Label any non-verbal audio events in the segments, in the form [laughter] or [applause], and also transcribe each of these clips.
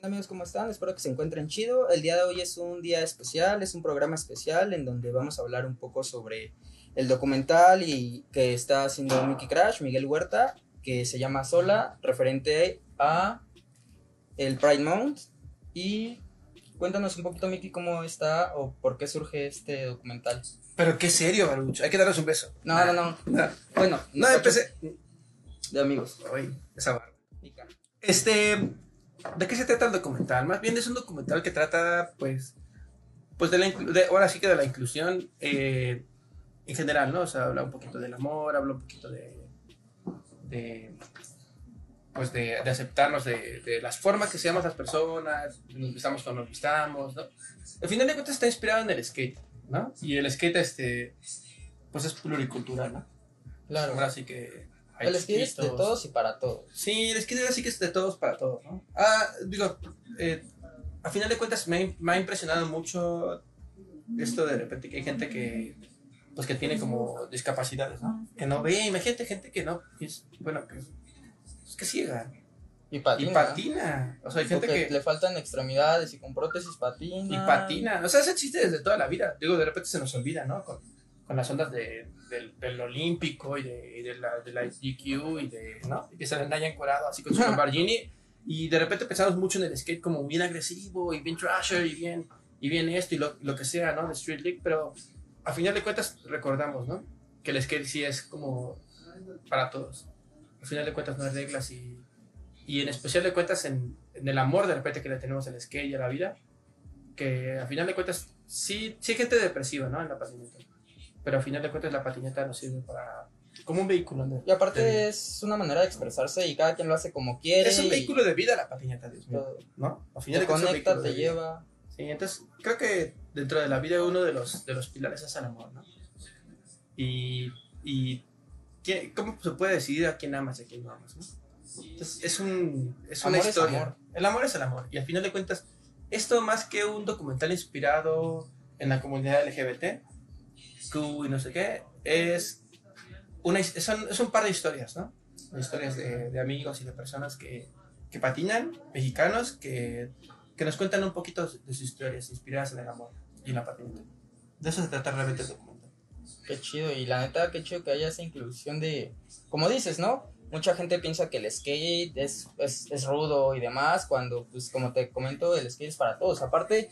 Hola amigos, ¿cómo están? Espero que se encuentren chido. El día de hoy es un día especial, es un programa especial en donde vamos a hablar un poco sobre el documental y que está haciendo Mickey Crash, Miguel Huerta, que se llama Sola, referente a el Pride Month. Y cuéntanos un poquito, Mickey, cómo está o por qué surge este documental. Pero qué serio, Baruch. Hay que darnos un beso. No, no, no. [laughs] No, Bueno, no empecé. de amigos. Ay, esa barba. Este. ¿De qué se trata el documental? Más bien es un documental que trata, pues. Pues de la. de- ahora sí que de la inclusión eh, en general, ¿no? O sea, habla un poquito del amor, habla un poquito de. de pues de, de aceptarnos de, de las formas que seamos las personas, nos vistamos como nos vistamos, ¿no? Al final de cuentas está inspirado en el skate, ¿no? Y el skate, este, pues es pluricultural, ¿no? Claro. Ahora sí que... El skate es de todos y para todos. Sí, el skate sí que es de todos para todos, ¿no? Ah, digo, eh, a final de cuentas me, ha- me ha impresionado mucho esto de repente que hay gente que, pues que tiene como discapacidades, ¿no? Que no ve, imagínate gente que no, es, bueno, que es, es que ciega Y patina. y patina. O sea, hay gente Porque que... le faltan extremidades y con prótesis patina. Y patina. O sea, eso existe desde toda la vida. Digo, de repente se nos olvida, ¿no? Con, con las ondas de, del, del olímpico y de, y de la, de la GQ y de, ¿no? Y que se le haya encuadrado así con su Lamborghini. Y de repente pensamos mucho en el skate como bien agresivo y bien trasher y bien, y bien esto y lo, lo que sea, ¿no? De Street League. Pero a final de cuentas recordamos, ¿no? Que el skate sí es como para todos. Al final de cuentas no hay reglas y, y en especial de cuentas en, en el amor de repente que le tenemos al skate y a la vida que a final de cuentas sí, sí hay gente depresiva, ¿no? En la patineta. Pero a final de cuentas la patineta nos sirve para... como un vehículo. ¿no? Y aparte es una manera de expresarse y cada quien lo hace como quiere. Es un y vehículo de vida la patineta, Dios mío. ¿No? A final Te de es conecta, te de lleva. Sí, entonces creo que dentro de la vida uno de los, de los pilares es el amor, ¿no? Y, y ¿qué- ¿cómo se puede decidir a quién amas y a quién no amas? ¿no? Entonces, es, un, es una Amor es historia. amor. El amor es el amor. Y al final de cuentas, esto más que un documental inspirado en la comunidad LGBT, Q y no sé qué, es, una, son- es un par de historias, ¿no? Historias de, de amigos y de personas que, que patinan, mexicanos, que, que nos cuentan un poquito de sus historias inspiradas en el amor y en la patineta. De eso se trata realmente el documental. Qué chido. Y la neta, qué chido que haya esa inclusión de. Como dices, ¿no? Mucha gente piensa que el skate es, es, es rudo y demás, cuando, pues, como te comento, el skate es para todos. Aparte,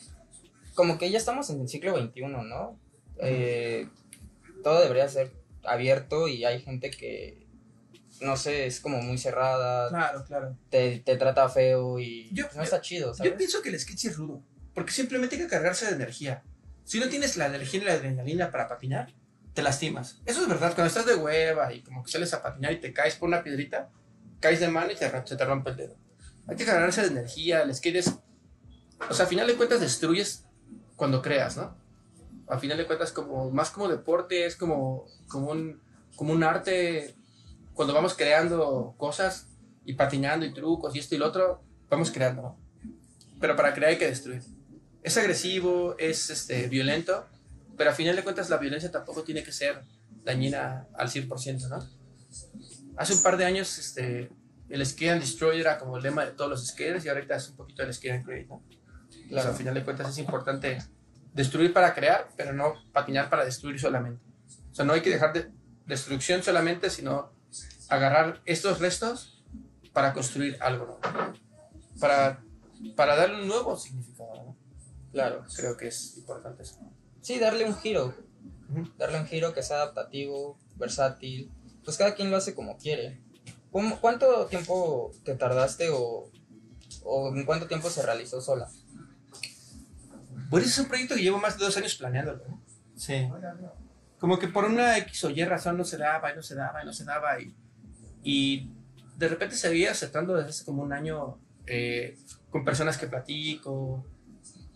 como que ya estamos en el siglo XXI, ¿no? Eh, todo debería ser abierto y hay gente que, no sé, es como muy cerrada, Claro, claro. te, te trata feo y Yo- pues, no está chido, ¿sabes? Yo pienso que el skate es rudo, porque simplemente hay que cargarse de energía. Si no tienes la energía y la adrenalina para patinar, te lastimas. Eso es verdad, cuando estás de hueva y como que sales a patinar y te caes por una piedrita, caes de mano y te, se te rompe el dedo. Hay que cargarse de energía, el skate es... O sea, a final de cuentas destruyes cuando creas, ¿no? A final de cuentas como más como deporte, es como, como, un, como un arte, cuando vamos creando cosas y patinando y trucos y esto y lo otro, vamos creando, ¿no? Pero para crear hay que destruir. Es agresivo, es este, violento, pero a final de cuentas la violencia tampoco tiene que ser dañina al 100%, ¿no? Hace un par de años este, el Skate and Destroy era como el lema de todos los skaters y ahorita es un poquito el Skate and Create, ¿no? Claro. a final de cuentas es importante destruir para crear, pero no patinar para destruir solamente. O sea, no hay que dejar de destrucción solamente, sino agarrar estos restos para construir algo, ¿no? Para, para darle un nuevo significado, ¿no? Claro. Creo que es importante eso. Sí, darle un giro. Darle un giro que sea adaptativo, versátil. Pues cada quien lo hace como quiere. ¿Cómo- ¿Cuánto tiempo te tardaste o, o en cuánto tiempo se realizó sola? Pues ese es un proyecto que llevo más de dos años planeándolo, ¿no? Sí. Como que por una X o Y razón no se daba y no se daba y no se daba y, y de repente se veía aceptando desde hace como un año eh, con personas que platico.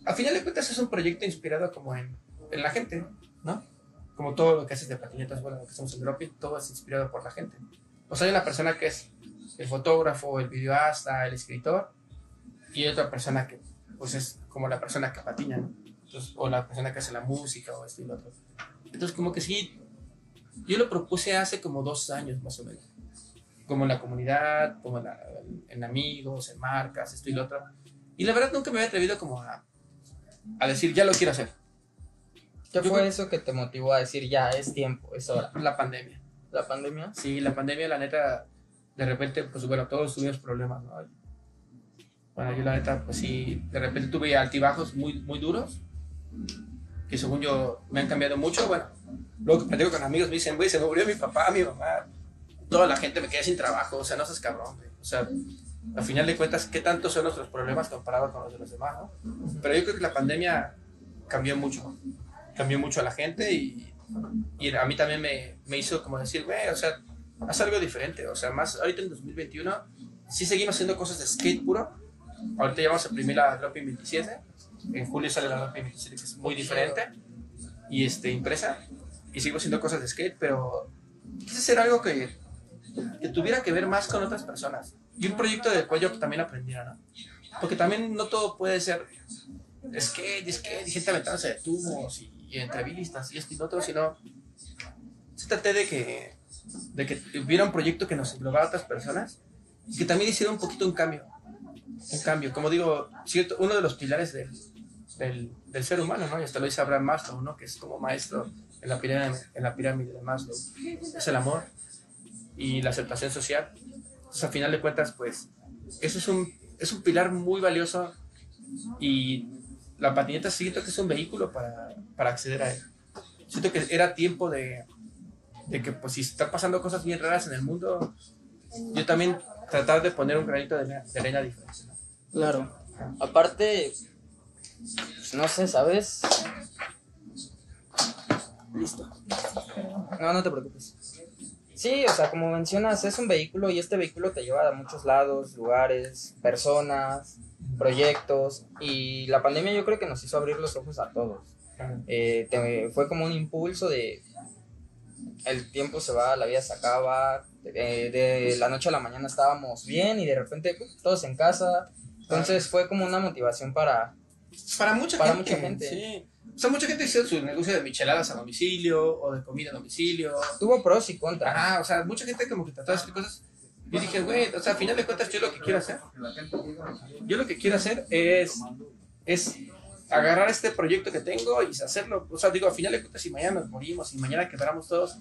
A final de cuentas es un proyecto inspirado como en, en la gente, ¿no? Como todo lo que haces de patinetas, bueno, lo que hacemos en Dropping, todo es inspirado por la gente. O sea, hay una persona que es el fotógrafo, el videoasta, el escritor, y hay otra persona que pues es como la persona que patina, ¿no? Entonces, o la persona que hace la música o esto y lo otro. Entonces, como que sí, yo lo propuse hace como dos años más o menos. Como en la comunidad, como en, la- en amigos, en marcas, esto y lo otro. Y la verdad nunca me había atrevido como a, a decir, ya lo quiero hacer. ¿Qué Yo fue creo- eso que te motivó a decir ya es tiempo, es hora? La pandemia. ¿La pandemia? Sí, la pandemia, la neta, de repente, pues bueno, todos tuvimos problemas, ¿no? Bueno, yo la neta, pues sí, de repente tuve altibajos muy, muy duros, que según yo me han cambiado mucho. Bueno, luego que platico con amigos me dicen, güey, se me murió mi papá, mi mamá, toda la gente me quedé sin trabajo, o sea, no seas cabrón, güey. O sea, al final de cuentas, ¿qué tanto son nuestros problemas comparados con los de los demás, no? Pero yo creo que la pandemia cambió mucho, cambió mucho a la gente y, y a mí también me, me hizo como decir, güey, o sea, haz algo diferente, o sea, más ahorita en 2021 sí seguimos haciendo cosas de skate puro. Ahorita ya vamos a imprimir la Dropping 27. En julio sale la Dropping 27 que es muy diferente y este impresa y sigo haciendo cosas de skate, pero quise hacer algo que, que tuviera que ver más con otras personas y un proyecto del cual yo también aprendiera, ¿no? Porque también no todo puede ser skate, skate, y gente aventándose de tubos y, y entrevistas y esto y lo otro, sino se traté de que, de que hubiera un proyecto que nos englobara a otras personas y que también hiciera un poquito un cambio. Un cambio, como digo, cierto, uno de los pilares del, del, ser humano, ¿no? Y hasta lo dice Abraham Maslow, ¿no? Que es como maestro en la pirámide, en la pirámide de Maslow. Es el amor y la aceptación social. Entonces, al final de cuentas, pues, eso es un, es un pilar muy valioso y la patineta siento que es un vehículo para, para acceder a él. Siento que era tiempo de, de que, pues, si están pasando cosas bien raras en el mundo, yo también tratar de poner un granito de de arena diferente. Claro. Aparte, pues, no sé, ¿sabes? Listo. No, no te preocupes. Sí, o sea, como mencionas, es un vehículo y este vehículo te lleva a muchos lados, lugares, personas, proyectos y la pandemia yo creo que nos hizo abrir los ojos a todos. Eh, te- fue como un impulso de el tiempo se va, la vida se acaba, de, de la noche a la mañana estábamos bien y de repente ¡pum! todos en casa. Entonces fue como una motivación para... Para mucha Para gente. mucha gente. Sí. O sea, mucha gente hizo su negocio de micheladas a domicilio o de comida a domicilio. Tuvo pros y contras. Ajá, o sea, mucha gente como que trató de hacer cosas. Y dije, güey, o sea, a final de cuentas, yo lo que quiero hacer, yo lo que quiero hacer es, es agarrar este proyecto que tengo y hacerlo. O sea, digo, a final de cuentas, si mañana nos morimos y mañana quebramos todos,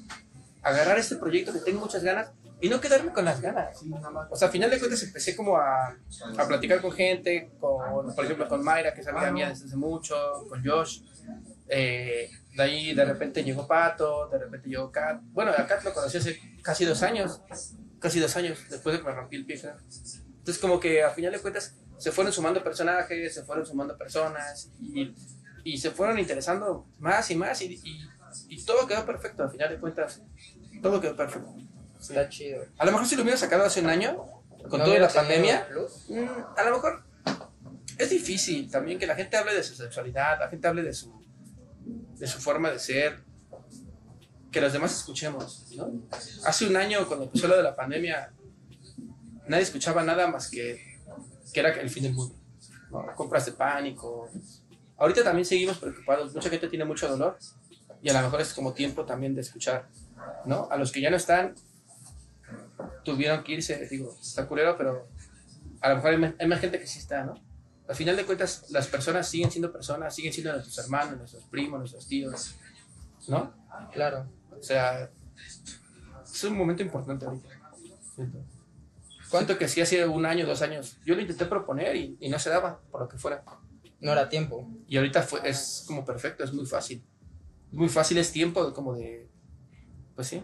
agarrar este proyecto que tengo muchas ganas y no quedarme con las ganas. O sea, a final de cuentas empecé como a, a platicar con gente, con, por ejemplo, con Mayra, que es amiga mía desde hace mucho, con Josh. Eh, de ahí de repente llegó Pato, de repente llegó Kat. Bueno, a Kat lo conocí hace casi dos años, casi dos años después de que me rompí el pie. ¿sabes? Entonces como que a final de cuentas se fueron sumando personajes, se fueron sumando personas y, y se fueron interesando más y más y, y, y todo quedó perfecto, a final de cuentas, todo quedó perfecto. Sí. Está chido. A lo mejor si lo hubiera sacado hace un año, con ¿No toda la pandemia? Mm, a lo mejor es difícil también que la gente hable de su sexualidad, la gente hable de su, de su forma de ser, que los demás escuchemos, ¿no? Hace un año, cuando empezó lo de la pandemia, nadie escuchaba nada más que, que era el fin del mundo, ¿no? Compras de pánico. Ahorita también seguimos preocupados, mucha gente tiene mucho dolor y a lo mejor es como tiempo también de escuchar, ¿no? A los que ya no están, tuvieron que irse, digo, está culero, pero a lo mejor hay más, hay más gente que sí está, ¿no? Al final de cuentas, las personas siguen siendo personas, siguen siendo nuestros hermanos, nuestros primos, nuestros tíos, ¿no? Claro. O sea, es un momento importante ahorita. Siento que sí hace un año, dos años, yo lo intenté proponer y, y no se daba, por lo que fuera. No era tiempo. Y ahorita fue, es como perfecto, es muy fácil. Muy fácil es tiempo como de... Pues sí.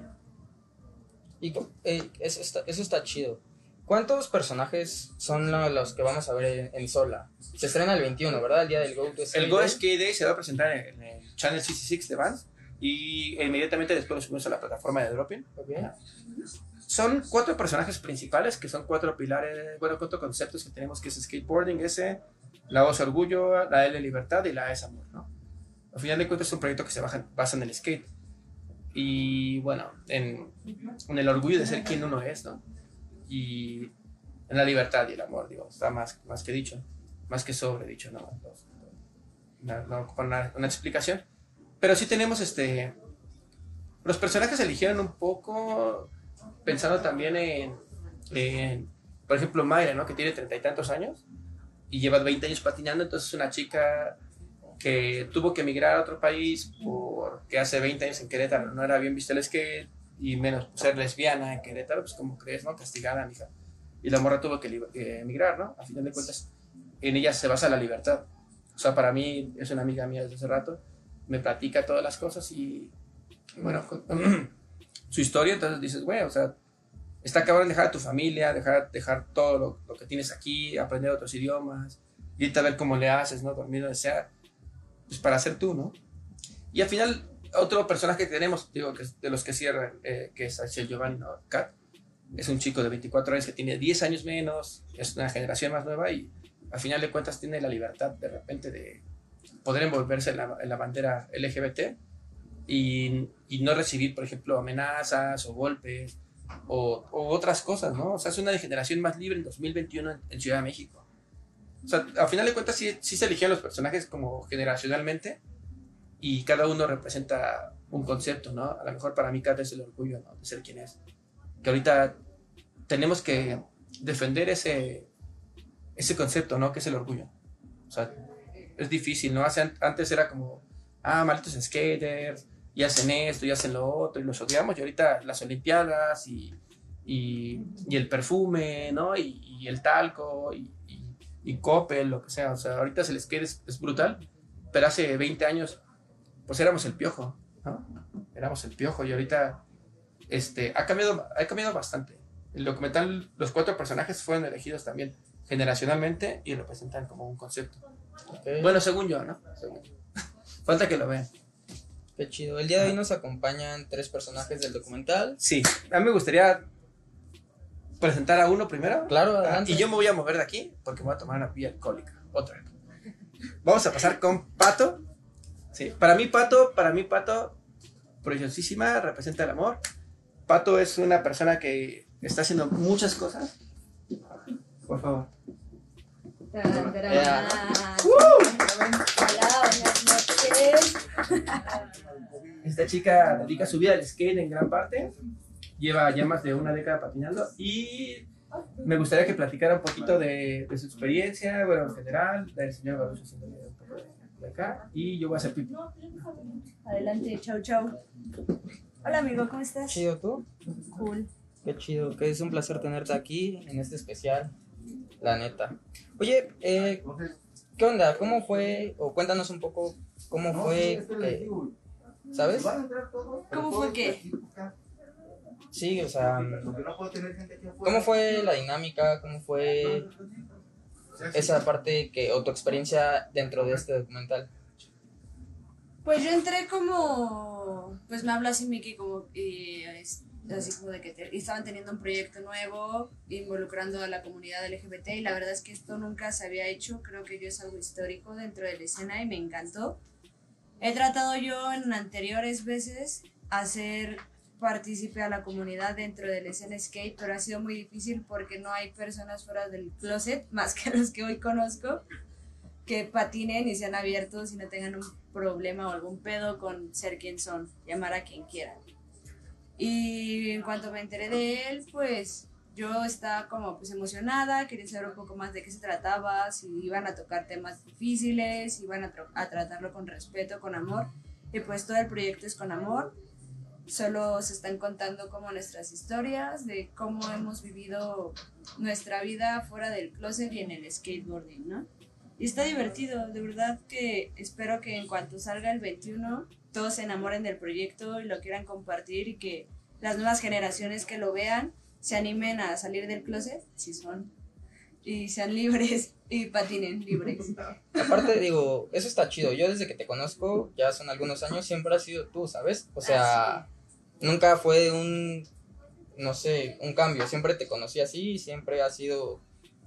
Y eh, eso, está, eso está chido. ¿Cuántos personajes son lo- los que vamos a ver en, Sola? Se estrena el 21, ¿verdad? El día del Go to Skate El Go Day. Skate Day se va a presentar en, el Channel 66 de Vans y inmediatamente después lo subimos a la plataforma de Dropping. Ok. Son cuatro personajes principales que son cuatro pilares, bueno, cuatro conceptos que tenemos que es skateboarding, ese, la es orgullo, la L libertad y la E es amor, ¿no? Al final de cuentas es un proyecto que se basa en el skate y bueno, en, en el orgullo de ser quien uno es, ¿no? Y en la libertad y el amor, digo, está más, más que dicho, más que sobre dicho, ¿no? No, ocupa una, una explicación. Pero sí tenemos este. Los personajes eligieron un poco pensando también en, en, por ejemplo, Mayra, ¿no? Que tiene treinta y tantos años. y lleva 20 años patinando, entonces es una chica que tuvo que emigrar a otro país porque hace 20 años en Querétaro no era bien visto el skate y menos ser lesbiana en Querétaro, pues como crees, ¿no? Castigada, mija. Y la morra tuvo que que emigrar, ¿no? A final de cuentas, en ella se basa la libertad. O sea, para mí es una amiga mía desde hace rato, me platica todas las cosas y, bueno, con- [clears throat] su historia, entonces dices, güey, o sea, está cabrón dejar a tu familia, dejar, dejar todo lo, lo que tienes aquí, aprender otros idiomas, irte a ver cómo le haces, ¿no? Dormir donde sea, pues para ser tú, ¿no? Y al final, otro personaje que tenemos, digo, que de los que cierran, eh, que es Axel Giovanni, ¿no? Es un chico de 24 años que tiene 10 años menos, es una generación más nueva y al final de cuentas tiene la libertad de repente de poder envolverse en la, bandera LGBT y, y no recibir, por ejemplo, amenazas o golpes o, o otras cosas, ¿no? O sea, es una generación más libre en 2021 en, en Ciudad de México. O sea, al final de cuentas sí, sí se eligieron los personajes como generacionalmente y cada uno representa un concepto, ¿no? A lo mejor para mí Kat es el orgullo, ¿no? De ser quien es. Que ahorita tenemos que defender ese, ese concepto, ¿no? Que es el orgullo. O sea, es difícil, ¿no? Hace, antes era como, ah, malditos skaters, y hacen esto, y hacen lo otro, y los odiamos, y ahorita las olimpiadas, y, y, y el perfume, ¿no? Y, y el talco, y, y, Coppel, lo que sea. O sea, ahorita el skate es, es brutal, pero hace 20 años, pues éramos el piojo, ¿no? Éramos el piojo, y ahorita este, ha, cambiado, ha cambiado bastante. El documental, los cuatro personajes fueron elegidos también generacionalmente y representan como un concepto. Bueno, según yo, ¿no? Según yo. [laughs] Falta que lo vean. qué chido. El día de hoy nos acompañan tres personajes del documental. Sí, a mí me gustaría presentar a uno primero. Claro, Ah, adelante. y yo me voy a mover de aquí porque me voy a tomar una pilla alcohólica. Otra. Vamos a pasar con Pato. Sí, para mí Pato, para mí Pato, preciosísima, representa el amor. Pato es una persona que está haciendo muchas cosas. Por favor. Tarán, tarán. Esta chica dedica su vida al skate en gran parte. Lleva ya más de una década patinando y me gustaría que platicara un poquito de, de su experiencia, bueno, en general, del señor Baruch haciendo un poco de, de acá y yo voy a hacer pipi. Adelante, chau, chau. Hola, amigo, ¿cómo estás? Chido tú. Cool. Qué chido, que es un placer tenerte aquí en este especial, la neta. Oye, eh, ¿qué onda? ¿Cómo fue? O cuéntanos un poco cómo fue, eh, ¿sabes? ¿Cómo fue qué? Sí, o sea, ¿cómo fue la dinámica? ¿Cómo fue esa parte que, o tu experiencia dentro de este documental? Pues yo entré como, pues me habla así Miki como, y es- así como de que te- estaban teniendo un proyecto nuevo involucrando a la comunidad LGBT y la verdad es que esto nunca se había hecho, creo que yo es algo histórico dentro de la escena y me encantó. He tratado yo en anteriores veces hacer partícipe a la comunidad dentro de la escena skate, pero ha sido muy difícil porque no hay personas fuera del closet, [laughs] más que los que hoy conozco, que patinen y sean abiertos y no tengan un problema o algún pedo con ser quien son, llamar a quien quieran. Y en cuanto me enteré de él, pues yo estaba como pues emocionada, quería saber un poco más de qué se trataba, si iban a tocar temas difíciles, si iban a, a tratarlo con respeto, con amor. Y pues todo el proyecto es con amor. Solo se están contando como nuestras historias de cómo hemos vivido nuestra vida fuera del closet y en el skateboarding, ¿no? Y está divertido, de verdad que espero que en cuanto salga el 21 todos se enamoren del proyecto y lo quieran compartir y que las nuevas generaciones que lo vean se animen a salir del closet, si son, y sean libres y patinen libres. [laughs] Aparte, digo, eso está chido. Yo desde que te conozco, ya son algunos años, siempre has sido tú, ¿sabes? O sea, nunca fue un, no sé, un cambio. Siempre te conocí así, siempre has sido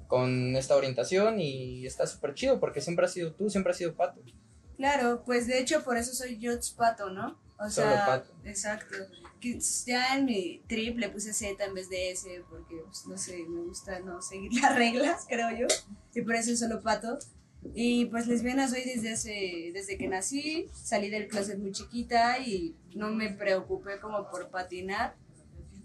con esta orientación y está súper chido porque siempre has sido tú, siempre has sido pato. Claro, pues de hecho por eso soy Jots Pato, ¿no? O Solo sea, Pato. exacto. Ya en mi trip le puse Z en vez de S porque, pues, no sé, me gusta no seguir [laughs] las reglas, creo yo. Y por eso es solo Pato. Y pues lesbiana soy desde hace, desde que nací, salí del closet muy chiquita y no me preocupé como por patinar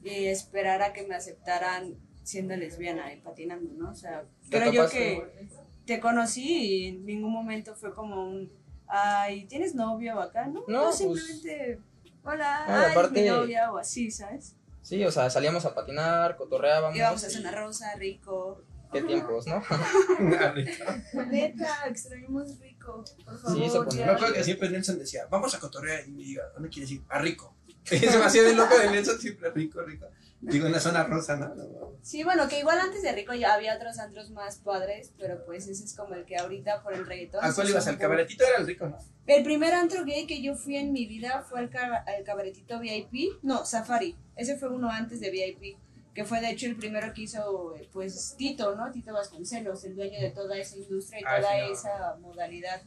y esperar a que me aceptaran siendo lesbiana y patinando, ¿no? O sea, ¿Te creo yo que te conocí y en ningún momento fue como un, ay, ¿tienes novio acá? No, No, no, pues- simplemente, hola, No, ay, mi novia o así, ¿sabes? Sí, o sea, salíamos a patinar, cotorreábamos. Íbamos a Zona Rosa, rico. Qué tiempos, ¿no? [laughs] Neta, extrañamos rico, por favor. Sí, se ponía- ya. Me acuerdo que siempre Nelson decía, vamos a cotorrear y me diga, ¿dónde quieres ir? A rico. [laughs] [laughs] Se me hacía de loco de Nelson siempre rico, rico. Digo, en la zona rosa, ¿no? Sí, bueno, que igual antes de Rico ya había otros antros más padres, pero pues ese es como el que ahorita por el reggaetón. ¿A cuál ibas? Al cabaretito era el rico, ¿no? El primer antro gay que yo fui en mi vida fue el cabaretito VIP. No, Safari. Ese fue uno antes de VIP. Que fue de hecho el primero que hizo, pues, Tito, ¿no? Tito Vasconcelos, el dueño de toda esa industria y Ah, toda sí, no. esa modalidad.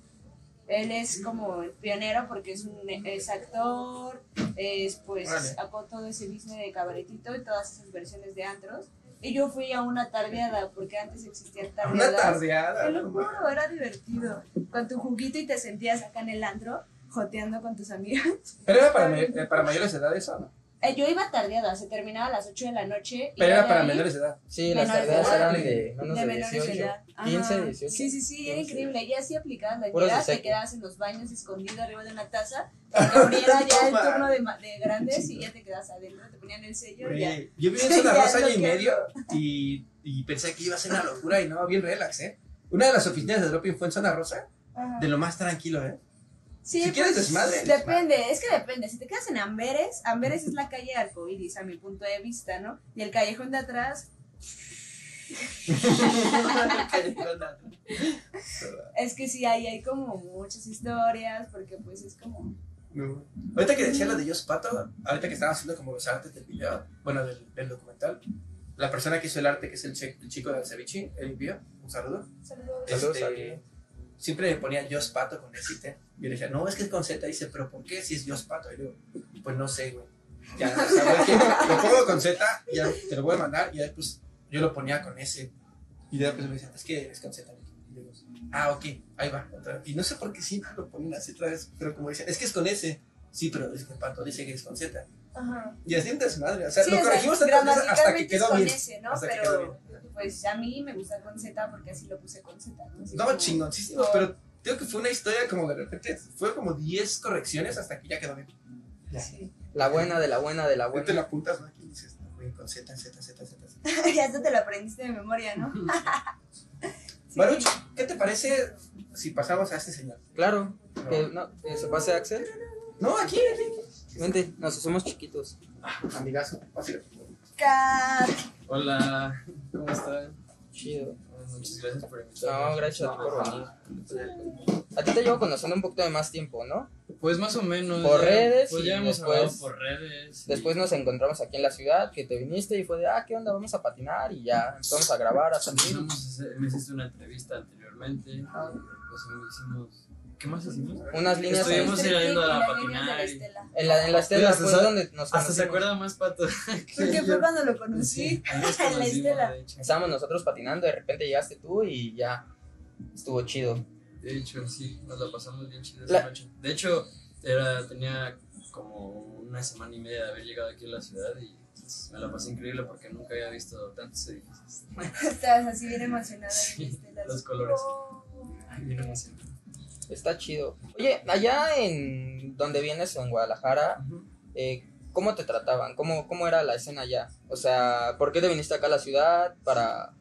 Él es como el pionero porque es, un, es actor, es pues sacó todo ese business de cabaretito y todas esas versiones de antros. Y yo fui a una tardeada, porque antes existían Una tardeadas. tardeada. Te lo juro, era divertido. Con tu juguito y te sentías acá en el antro, joteando con tus amigas. Pero era para, para mayores de edad eso, ¿no? Eh, yo iba tardeada, se terminaba a las 8 de la noche. y Pero era para ahí- menores de edad. Sí, las tardeadas edad. eran de menos de de, menores 18. de edad. Ajá. 15, 18. Sí, sí, sí, era 15. increíble. Ya sí aplicabas la llegabas, te quedabas en los baños escondido arriba de una taza para que abriera ya el [laughs] No turno de, de grandes y ya te quedabas adentro, te ponían el sello y ya. Yo viví en zona rosa año y medio y, y pensé que iba a ser una locura y no, bien relax, ¿eh? Una de las oficinas de Droping fue en zona rosa, Ajá. de lo más tranquilo, ¿eh? Sí, Si quieres pues, desmadre, Depende, es que depende. Si te quedas en Amberes, Amberes es la calle arcoíris, a mi punto de vista, ¿no? Y el callejón de atrás [laughs] es que sí, ahí hay como muchas historias, porque pues es como. No. Ahorita que decía lo de Jos Pato, ahorita que estaba haciendo como los artes del video, bueno, del, del documental, la persona que hizo el arte, que es el, che- el chico del ceviche, el envió, un saludo. Saludos. Saludos Este, al- siempre le ponía Jos Pato con T. Y le decía, no, es que es con Z. Dice, pero ¿por qué si es Jos Pato? Y yo, pues no sé, güey. Ya, o sea, que lo pongo con Z, ya te lo voy a mandar, y ya pues yo lo ponía con S. Y después me decían, es que es con Z. Y yo, ah, ok, ahí va. Y no sé por qué siempre lo ponen así otra vez, pero como decían, es que es con S. Sí, pero es que Pato dice que es con Z. Ajá. Y así un desmadre. O sea, Sí, lo o sea, corregimos hasta que quedó con bien. ese, ¿no? Que quedó Pero pues a mí me gusta con Z porque así lo puse con Z, ¿no? No, como- chingoncísimo, pero creo que fue una historia como de repente, fue como 10 correcciones hasta que ya quedó bien. Ya. Sí. La buena de la buena de la Ahí te buena. la apuntas, ¿no? Aquí dices, no, güey, con Z, Z, Z, Z. Z. [laughs] ya hasta te lo aprendiste de memoria, ¿no? [laughs] Sí. Baruch, ¿qué te parece si pasamos a este señor? Claro. Que, no, que se pase Axel. No, aquí, aquí. Vente, nos hacemos chiquitos. Amigazo, fácil. Cat. Hola, ¿cómo están? Chido. Muchas gracias por invitarme. No, gracias a ti por venir. A ti te llevo conociendo un poquito de más tiempo, ¿no? Pues más o menos. Por ya- redes Pues ya hemos después- por redes. y- Después nos encontramos aquí en la ciudad, que te viniste y fue de, ah, ¿qué onda? Vamos a patinar y ya empezamos a grabar, a salir. Empezamos me hiciste una entrevista anteriormente. Ah. Pues hicimos. ¿Qué más hicimos? Unas líneas Estuvimos yendo a patinar en la, en la estela, donde nos Hasta se acuerda más pato. [laughs] Porque fue cuando lo conocí. En [laughs] la Estela. Estábamos nosotros patinando, de repente llegaste tú y ya estuvo chido. De hecho, sí, nos la pasamos bien chida La- esa noche. De hecho, era, tenía como una semana y media de haber llegado aquí a la ciudad y me la pasé increíble porque nunca había visto tantos edificios. [laughs] Estabas así bien emocionada Sí, los colores. "Oh". Bien emocionante. Está chido. Oye, allá en donde vienes, en Guadalajara, eh, ¿cómo te trataban? ¿Cómo, ¿Cómo era la escena allá? O sea, ¿por qué te viniste acá a la ciudad? Para...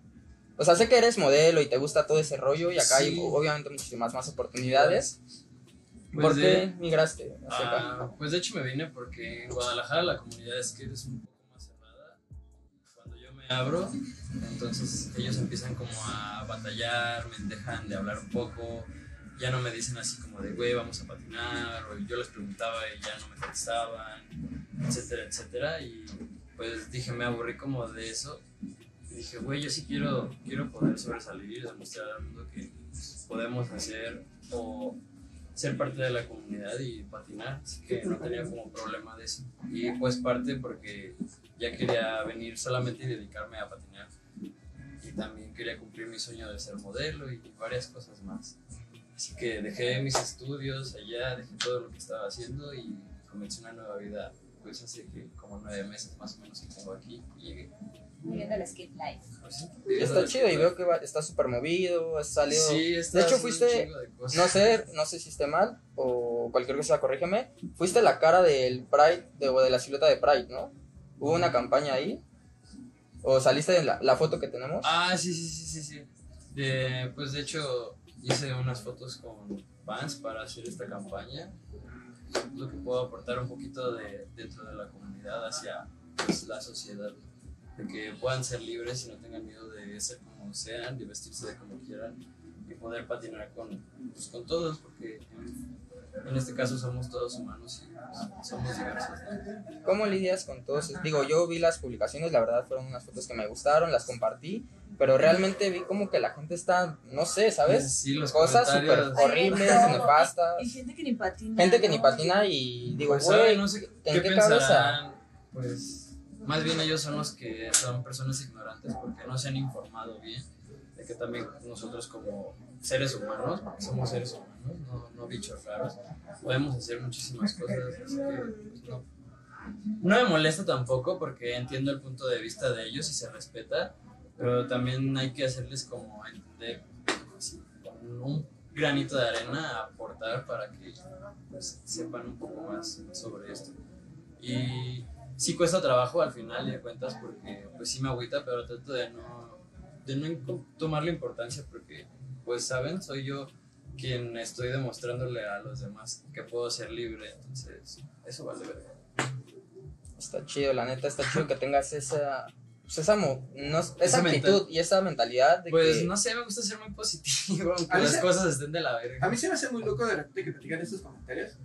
O sea, sé que eres modelo y te gusta todo ese rollo y acá hay obviamente muchísimas más oportunidades. Pues ¿Por de- qué migraste hacia acá? Ah, pues de hecho me vine porque en Guadalajara la comunidad de skate es un poco más cerrada. Cuando yo me abro, entonces ellos empiezan como a batallar, me dejan de hablar un poco, ya no me dicen así como de, güey, vamos a patinar, o yo les preguntaba y ya no me contestaban, etcétera, etcétera. Y pues dije, me aburrí como de eso. Y dije, güey, yo sí quiero, quiero poder sobresalir demostrar al mundo que podemos hacer o ser parte de la comunidad y patinar, así que no tenía como problema de eso. Y pues parte porque ya quería venir solamente y dedicarme a patinar. Y también quería cumplir mi sueño de ser modelo y varias cosas más. Así que dejé mis estudios allá, dejé todo lo que estaba haciendo y comencé una nueva vida, pues hace que como nueve meses más o menos que tengo aquí y llegué. viviendo el skate life. Pues Está chido y veo que va- está súper movido, has salido... Sí, está de hecho, fuiste, de no sé, no sé si esté mal o cualquier cosa, corrígeme, fuiste la cara del Pride, de, o de la silueta de Pride, ¿no? ¿Hubo una campaña ahí? ¿O saliste en la, la foto que tenemos? Ah, sí, sí, sí, sí, sí. De- pues de hecho hice unas fotos con Vans para hacer esta campaña. Lo que puedo aportar un poquito de, dentro de la comunidad hacia pues, la sociedad. De que puedan ser libres y no tengan miedo de ser como sean, de vestirse de como quieran y poder patinar con, pues, con todos, porque en este caso somos todos humanos y somos diversos. ¿Cómo lidias con todos? Digo, yo vi las publicaciones, la verdad fueron unas fotos que me gustaron, las compartí, pero realmente vi como que la gente está, no sé, ¿sabes? Sí, los Cosas súper horribles, nefastas. Y gente que ni patina. Gente que ni patina y digo, Pues, no sé ¿en qué, qué pensarán. Pues más bien ellos son los que son personas ignorantes porque no se han informado bien de que también nosotros como seres humanos, porque somos seres humanos, no, no bichos raros, podemos hacer muchísimas cosas. No, me molesta tampoco porque entiendo el punto de vista de ellos y se respeta, pero también hay que hacerles como entender un granito de arena aportar para que pues, sepan un poco más sobre esto. Y sí cuesta trabajo al final de cuentas porque pues sí me agüita, pero trato de no, de no tomarle importancia porque pues saben, soy yo quien estoy demostrándole a los demás que puedo ser libre, entonces eso vale verga. está chido, la neta, está chido que tengas esa, pues esa, mo- no- esa Esa actitud y esa mentalidad de Pues que... no sé, me gusta ser muy positivo, [laughs] aunque las se- cosas estén de la verga. A mí se me hace muy loco de repente que platican estos comentarios.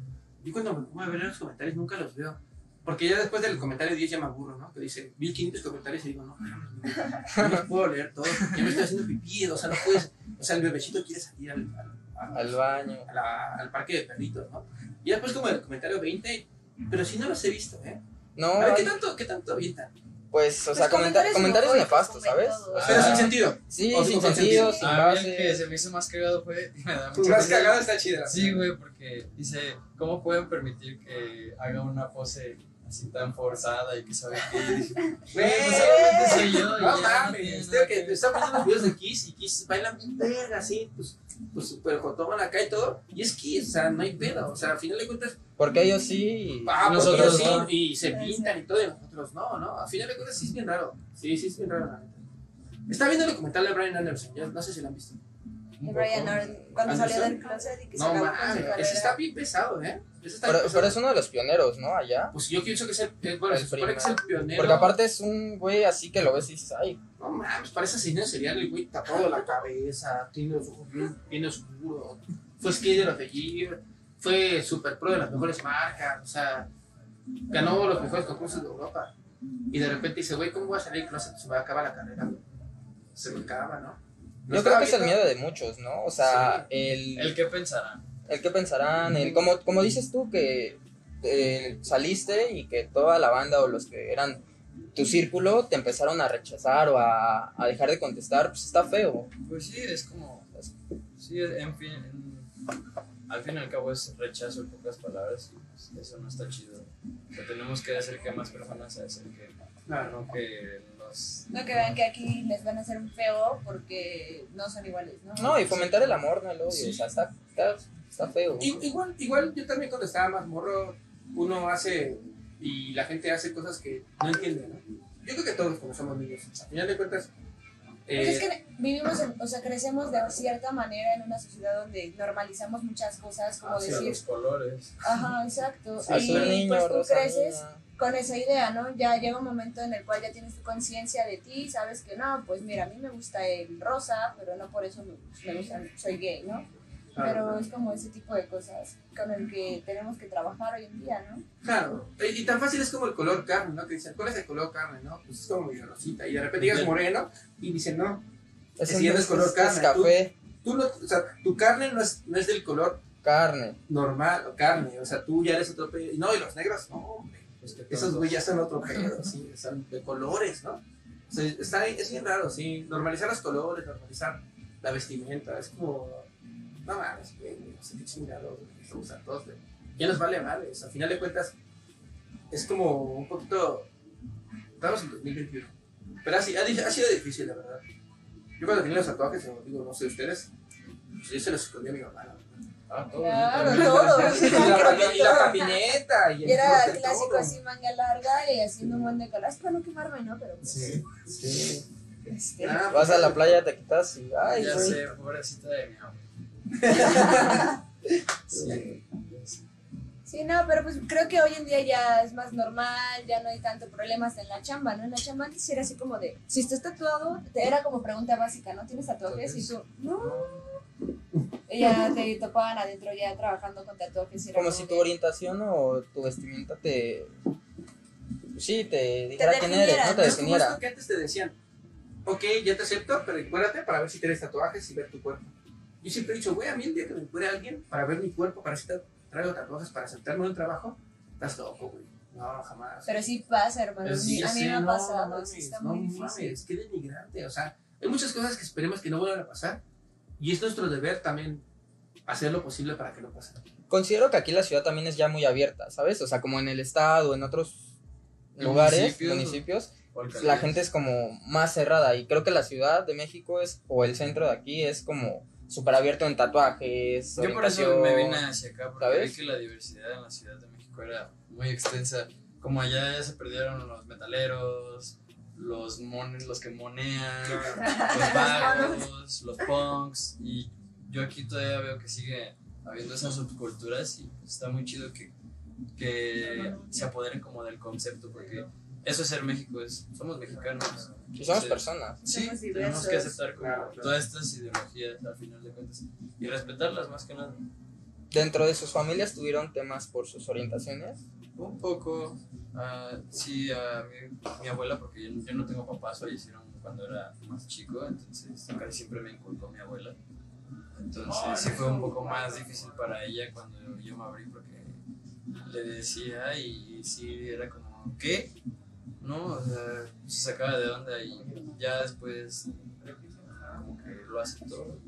Y cuando me pongo a ver los comentarios nunca los veo. Porque ya después del comentario 10 ya me aburro, ¿no? Que dice 1500 comentarios y digo, no, no los puedo leer todos. Ya me estoy haciendo pipí, o sea, no puedes. O sea, el bebecito quiere salir al, al, Al baño. a la- al parque de perritos, ¿no? Y después como el comentario 20, pero sí no los he visto, ¿eh? No, A ver, ¿qué tanto, qué tanto avientan? pues, o Pues sea, comenta- comentarios nefastos, en ¿sabes? O Pero sin sentido. Sí, o sin con sentido, sentido. sin A mí el que se me hizo más cagado fue, me da Tu mucha más cagado está chida. Sí, güey, porque dice, ¿cómo pueden permitir que haga una pose así tan forzada y que sabe que [laughs] Güey, pues solamente soy yo No no mames, que que está viendo los videos de Kiss y Kiss bailan bien verga, así, pues, pues super toman acá y todo. Y es Kiss, o sea, no hay pedo. O sea, al final de cuentas, Porque ellos sí. ah, Nosotros ellos sí, no. y se pintan y todo, y nosotros no, ¿no? Al final de cuentas sí es bien raro. Sí, sí es bien raro, la neta. Está viendo el documental de Brian Anderson, ya no sé si lo han visto. De Brian cuando Anderson. salió del closet y que se No acabó carrera. ese está bien pesado, ¿eh? Ese está Pero, bien pero pesado. es uno de los pioneros, ¿no? Allá. Pues yo pienso que es el, bueno, El se supone que es el pionero. Porque aparte es un güey así que lo ves y dices, ay, No mames, parece asesino serial, el güey tapado la cabeza, tiene los ojos bien, bien oscuros. Fue skater of the year, fue super pro de las mejores marcas, o sea, ganó los mejores concursos de Europa. Y de repente dice, güey, ¿cómo voy a salir del closet? Se me acaba la carrera, güey. Se me acaba, ¿no? No yo creo que es el miedo de muchos, ¿no? O sea, el, ¿El que pensarán? el que pensarán, el como, como dices tú, que eh, saliste y que toda la banda o los que eran tu círculo te empezaron a rechazar o a, a dejar de contestar, pues está feo. Pues sí, es como. es- sí, en fin. en- al fin y al cabo es rechazo en pocas palabras y pues, eso no está chido. O sea, tenemos que hacer que más personas se acerquen. Claro. No que los. No que vean que aquí les van a hacer un feo porque no son iguales, ¿no? No, y fomentar el amor, no el odio, Sí. o sea, está, está, está feo. I- Igual, igual yo también cuando estaba más morro, uno hace y la gente hace cosas que no entiende, ¿no? Yo creo que todos cuando somos niños, al final de cuentas, Pues eh, es que vivimos, en- o sea, crecemos de cierta manera en una sociedad donde normalizamos muchas cosas, como hacia decir, los colores. ajá, exacto. Azul y niño, pues tú creces niña. Con esa idea, ¿no? Ya llega un momento en el cual ya tienes tu conciencia de ti, sabes que no, pues mira, a mí me gusta el rosa, pero no por eso me, me gusta, soy gay, ¿no? claro, Pero es como ese tipo de cosas con el que tenemos que trabajar hoy en día, ¿no? claro. Y, y tan fácil es como el color carne, ¿no? Que dicen, ¿cuál es el color carne, no? Pues es como medio rosita. Y de repente llegas moreno y dicen, no, Es, no es color es carne, café, tú no, o sea, tu carne no es, no es del color carne. normal o carne, o sea, tú ya eres otro no, y los negros, no, hombre. Pues Esos güey ya son otro pedo, sí, son de colores, ¿no? O sea, está, es bien raro, sí. Normalizar los colores, normalizar la vestimenta, es como. No mames, güey, no sé qué chingados, estamos a todos, güey. Ya nos vale madres, al final de cuentas, es como un poquito. Estamos en 2021. Pero ha, si- ha, ha sido difícil, la verdad. Yo cuando tenía los tatuajes, digo, no sé ustedes, pues yo se los escondí a mi mamá. verdad. Ah, todo. Claro, todo. Y la, cami- y la camineta. Y el Era clásico todo. así, manga larga y haciendo un buen de calas para no quemarme, ¿no? Pero pues, Sí, sí. este, Ah, Vas a la playa, te quitas y. Ay, Ya güey. sé, pobrecita de mi. [laughs] Sí. Sí, no, pero pues creo que hoy en día ya es más normal, ya no hay tanto problemas en la chamba, ¿no? En la chamba antes era así como de, si estás tatuado, te- era como pregunta básica, ¿no? ¿Tienes tatuajes? Y tú, no. Ya te topaban adentro ya trabajando con tatuajes. Como si tu orientación o tu vestimenta te. Sí, te dijera quién eres, ¿no? Te. Es definiera. esto que antes te decían, ok, ya te acepto, pero encuérdate para ver si tienes tatuajes y ver tu cuerpo. Yo siempre he dicho, güey, a mí el día que me encuere alguien para ver mi cuerpo, para si te traigo tatuajes para aceptarme en un trabajo, estás loco, güey. No, jamás. Pero sí pasa, hermano. Sí, a mí sé, me ha no, pasado, no mames, está no muy difícil. mames, qué denigrante. O sea, hay muchas cosas que esperemos que no vuelvan a pasar. Y es nuestro deber también hacer lo posible para que no pasen. Considero que aquí la ciudad también es ya muy abierta, ¿sabes? O sea, como en el estado, en otros lugares, Municipios. municipios, la gente es como más cerrada. Y creo que la ciudad de México es, o el centro de aquí, es como súper abierto en tatuajes. Yo por eso me vine hacia acá, porque ¿sabes? vi que la diversidad en la Ciudad de México era muy extensa. Como allá ya se perdieron los metaleros, los mones, los que monean, [laughs] los vagos, los punks, y yo aquí todavía veo que sigue habiendo esas subculturas y está muy chido que, que se apoderen como del concepto, porque eso es ser México, es, somos mexicanos. Y somos personas. Sí, Somos tenemos que aceptar como Claro, claro. todas estas ideologías al final de cuentas y respetarlas más que nada. Dentro de sus familias tuvieron temas por sus orientaciones. Un poco, ah, sí, a mi, mi abuela, porque yo, yo no tengo papás, fallecieron cuando era más chico, entonces casi siempre me inculcó mi abuela. Entonces sí fue un poco más difícil para ella cuando yo me abrí porque le decía y sí era como, ¿qué? No, o sea, se sacaba de onda y ya después como que lo aceptó.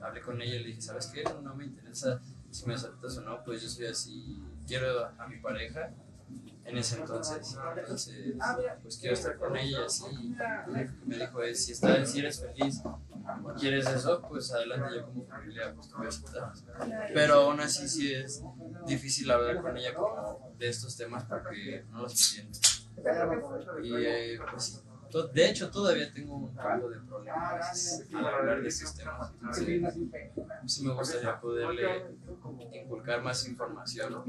Hablé con ella y le dije, ¿sabes qué? No me interesa si me aceptas o no, pues yo soy así, quiero a mi pareja en ese entonces, entonces pues quiero estar con ella y así. Lo único que me dijo es, si, estás, si eres feliz y quieres eso, pues adelante, yo como familia pues te voy a aceptar. Pero aún así sí es difícil hablar con ella como de estos temas porque no los entiendo. Y eh, pues sí, to- de hecho todavía tengo un poco de problemas al hablar de estos temas. Entonces, sí me gustaría poderle inculcar más información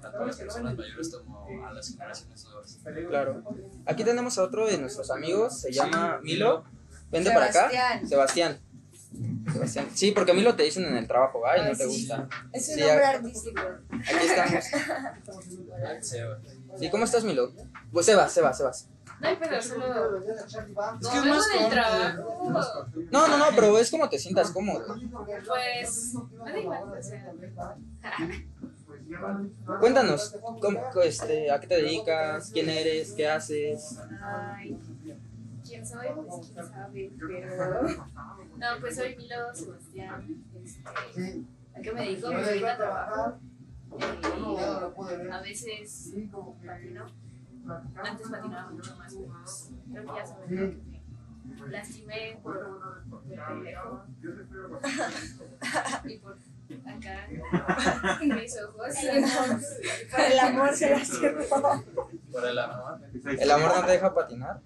tanto a las personas mayores como a las generaciones nuevas. Claro. Aquí tenemos a otro de nuestros amigos, se llama Milo. Vente para acá. Sebastián. Sebastián. Sí, porque a Milo te dicen en el trabajo, ay, no Ay, te gusta. Es un Sí, nombre a- artístico. Aquí estamos. Sí, ¿cómo estás, Milo? Pues Sebas, Sebas, Sebas. No hay pedo, solo. Es que es más del trabajo. No, no, no, pero es como te sientas cómodo. Pues. Me da igual, o sea. [laughs] Cuéntanos, ¿cómo- este, ¿a qué te dedicas? ¿Quién eres? ¿Qué haces? Ay. ¿Quién soy? Pues quién sabe, pero. [laughs] No, pues soy Milo Sebastián. Este, ¿A qué me dedico? Pues ahorita trabajo. eh, a veces patino. Antes patinaba mucho más, pero pues, creo que ya saben ¿no? que me lastimé por pendejo. [laughs] y por acá mis ojos. Por el amor se la cerró. Por el amor. ¿El amor no te deja patinar?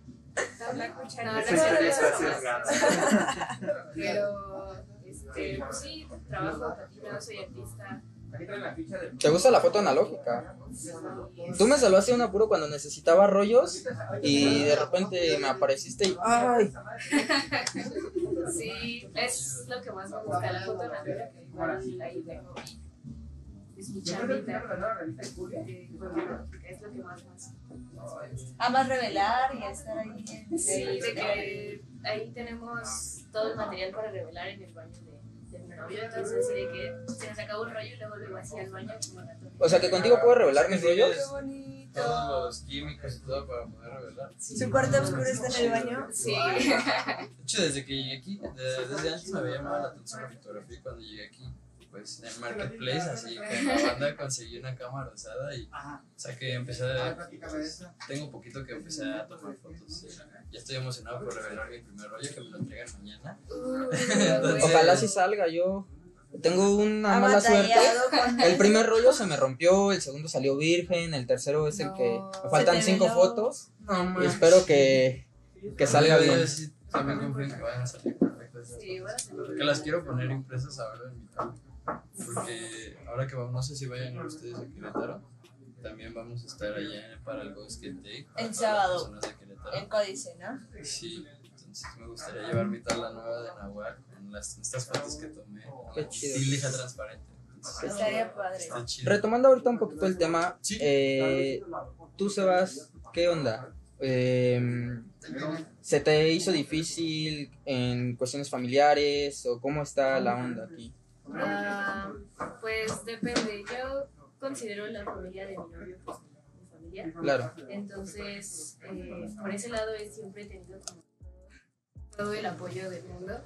No, no, no, Gracias, no, gracias. Pero, este, pues sí, trabajo, patino, soy artista. ¿Te gusta la foto analógica? Tú me salvaste un apuro cuando necesitaba rollos y de repente me apareciste y ¡ay! [laughs] Sí, es lo que más me gusta, la foto analógica, ahí tengo es mi eh, es lo que más más. Amas revelar y estar ahí. en- Sí, de que ahí tenemos todo el material para revelar en el baño entonces de que se nos acabó un rollo y luego lo al baño como ratón. O sea que contigo puedo revelar mis rollos. Todos los químicos y todo para poder revelar. Su cuarto oscuro está en el baño. Sí. [laughs] De hecho, desde que llegué aquí, de- desde antes me había llamado la atención la fotografía y cuando llegué aquí pues en Marketplace, así con la banda conseguí una cámara usada y o sea que empecé a, tengo poquito que empecé a tomar fotos. Ya estoy emocionado por revelar mi primer rollo que me lo entregan mañana. Entonces- Ojalá sí salga, yo tengo una mala suerte. [laughs] El primer rollo se me rompió, el segundo salió virgen, el tercero es el que me faltan cinco fotos No y espero que, que salga bien. sí también confío en que vayan a salir perfectas Sí, salir. Porque las quiero poner impresas ahora en mi tablet. Porque ahora que vamos, no sé si vayan ustedes a Querétaro. También vamos a estar allá en- para el Go Skate Day. El sábado. personas de Querétaro. En Códice, ¿no? Sí, entonces me gustaría llevar mi tabla nueva de Nahual con las, estas fotos que tomé. Qué chido. Y lija transparente. Entonces, Estaría padre. está chido. Retomando ahorita un poquito el tema, Sí. eh, tú Sebas, ¿qué onda? Eh, ¿Se te hizo difícil en cuestiones familiares o cómo está la onda aquí? Ah, pues depende. Yo considero la familia de mi novio pues, mi familia. Claro, Entonces, eh, por ese lado he siempre tenido como todo el apoyo del mundo.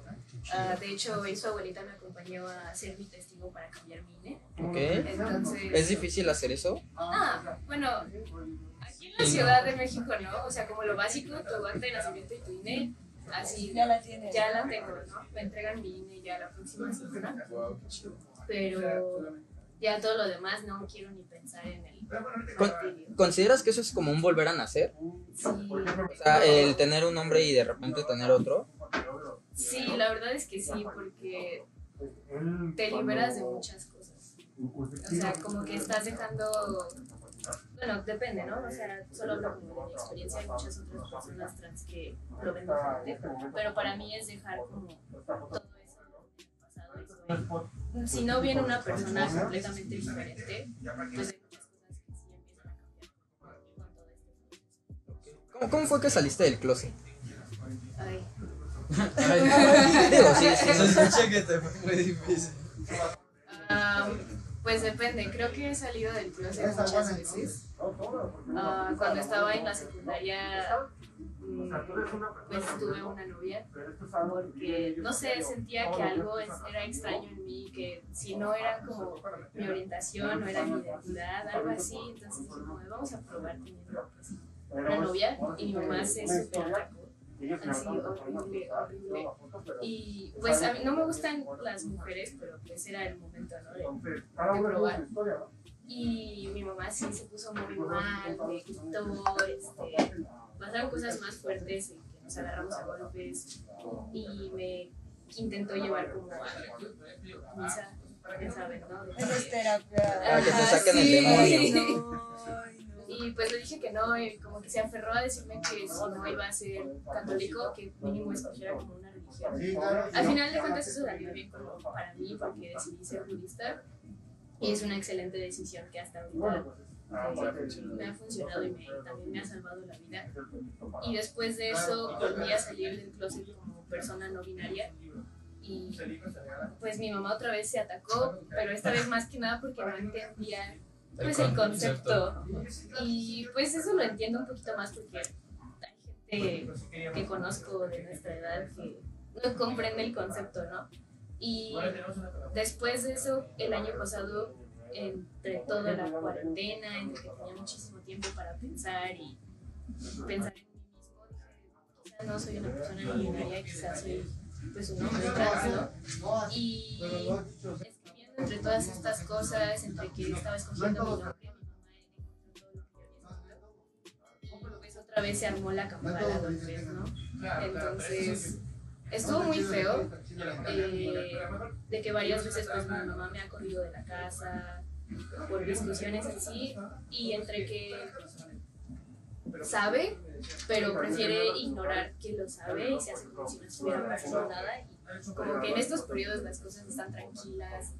Ah, de hecho, hoy su abuelita me acompañó a ser mi testigo para cambiar mi INE. ok. Entonces, ¿Es difícil hacer eso? Ah, bueno, aquí en la Ciudad de México, ¿no? O sea, como lo básico, tu acta de nacimiento y tu INE, así Ya la tienes. ya la tengo, ¿no? Me entregan mi INE ya la próxima semana, pero ya todo lo demás no quiero ni pensar en el Con-. ¿Consideras que eso es como un volver a nacer? Sí, O sea, el tener un nombre y de repente tener otro. sí, la verdad es que sí, porque te liberas de muchas cosas. O sea, como que estás dejando. Bueno, depende, ¿no? O sea, solo hablo como de mi experiencia, hay muchas otras personas trans que lo ven diferente, pero para mí es dejar como todo eso del pasado. Estoy- Si no viene una persona completamente diferente, pues hay muchas cosas que sí empiezan a cambiar con todo este ¿Cómo, cómo fue que saliste del closet? Ay. Digo, [laughs] sí, sí, Se escucha que te fue muy difícil. Ah, pues depende, creo que he salido del closet muchas veces. Ah, cuando estaba en la secundaria, mm, pues tuve una novia porque, no sé, sentía que algo era extraño en mí, que si no era como mi orientación, no era mi identidad, algo así, entonces dije, como, vamos a probar teniendo pues, una novia y mi mamá se super. Así, horrible, horrible. Y pues a mí no me gustan las mujeres, pero pues era el momento, ¿no? De, de probar. Y mi mamá sí se puso muy mal, me gritó, este, pasaron cosas más fuertes en que nos agarramos a golpes y me intentó llevar como a misa, ya saben, ¿no? Esa es terapia. Para que Ajá, saquen el sí. demonio. [laughs] Y pues le dije que no, y como que se aferró a decirme que si no iba a ser católico, que mínimo escogiera como una religión. Al final de cuentas eso salió bien como para mí porque decidí ser budista y es una excelente decisión que hasta ahorita eh, me ha funcionado y me, también me ha salvado la vida. Y después de eso volví a salir del closet como persona no binaria y pues mi mamá otra vez se atacó, pero esta vez más que nada porque no entendía pues el concepto. Y pues eso lo entiendo un poquito más porque hay gente que conozco de nuestra edad que no comprende el concepto, ¿no? Y después de eso, el año pasado, entre toda la cuarentena, entre que tenía muchísimo tiempo para pensar y pensar en mí mismo, dije, quizás no soy una persona no binaria, quizás soy pues un hombre trans, ¿no? Y entre todas estas cosas, entre que estaba escogiendo mi nombre, mi mamá encontró pues otra vez se armó la campana otra vez, ¿no? Entonces, estuvo muy feo, eh, de que varias veces pues mi mamá me ha corrido de la casa por discusiones así, y entre que sabe, pero prefiere ignorar que lo sabe y se hace como si no estuviera pasando nada. Y como que en estos periodos las cosas están tranquilas,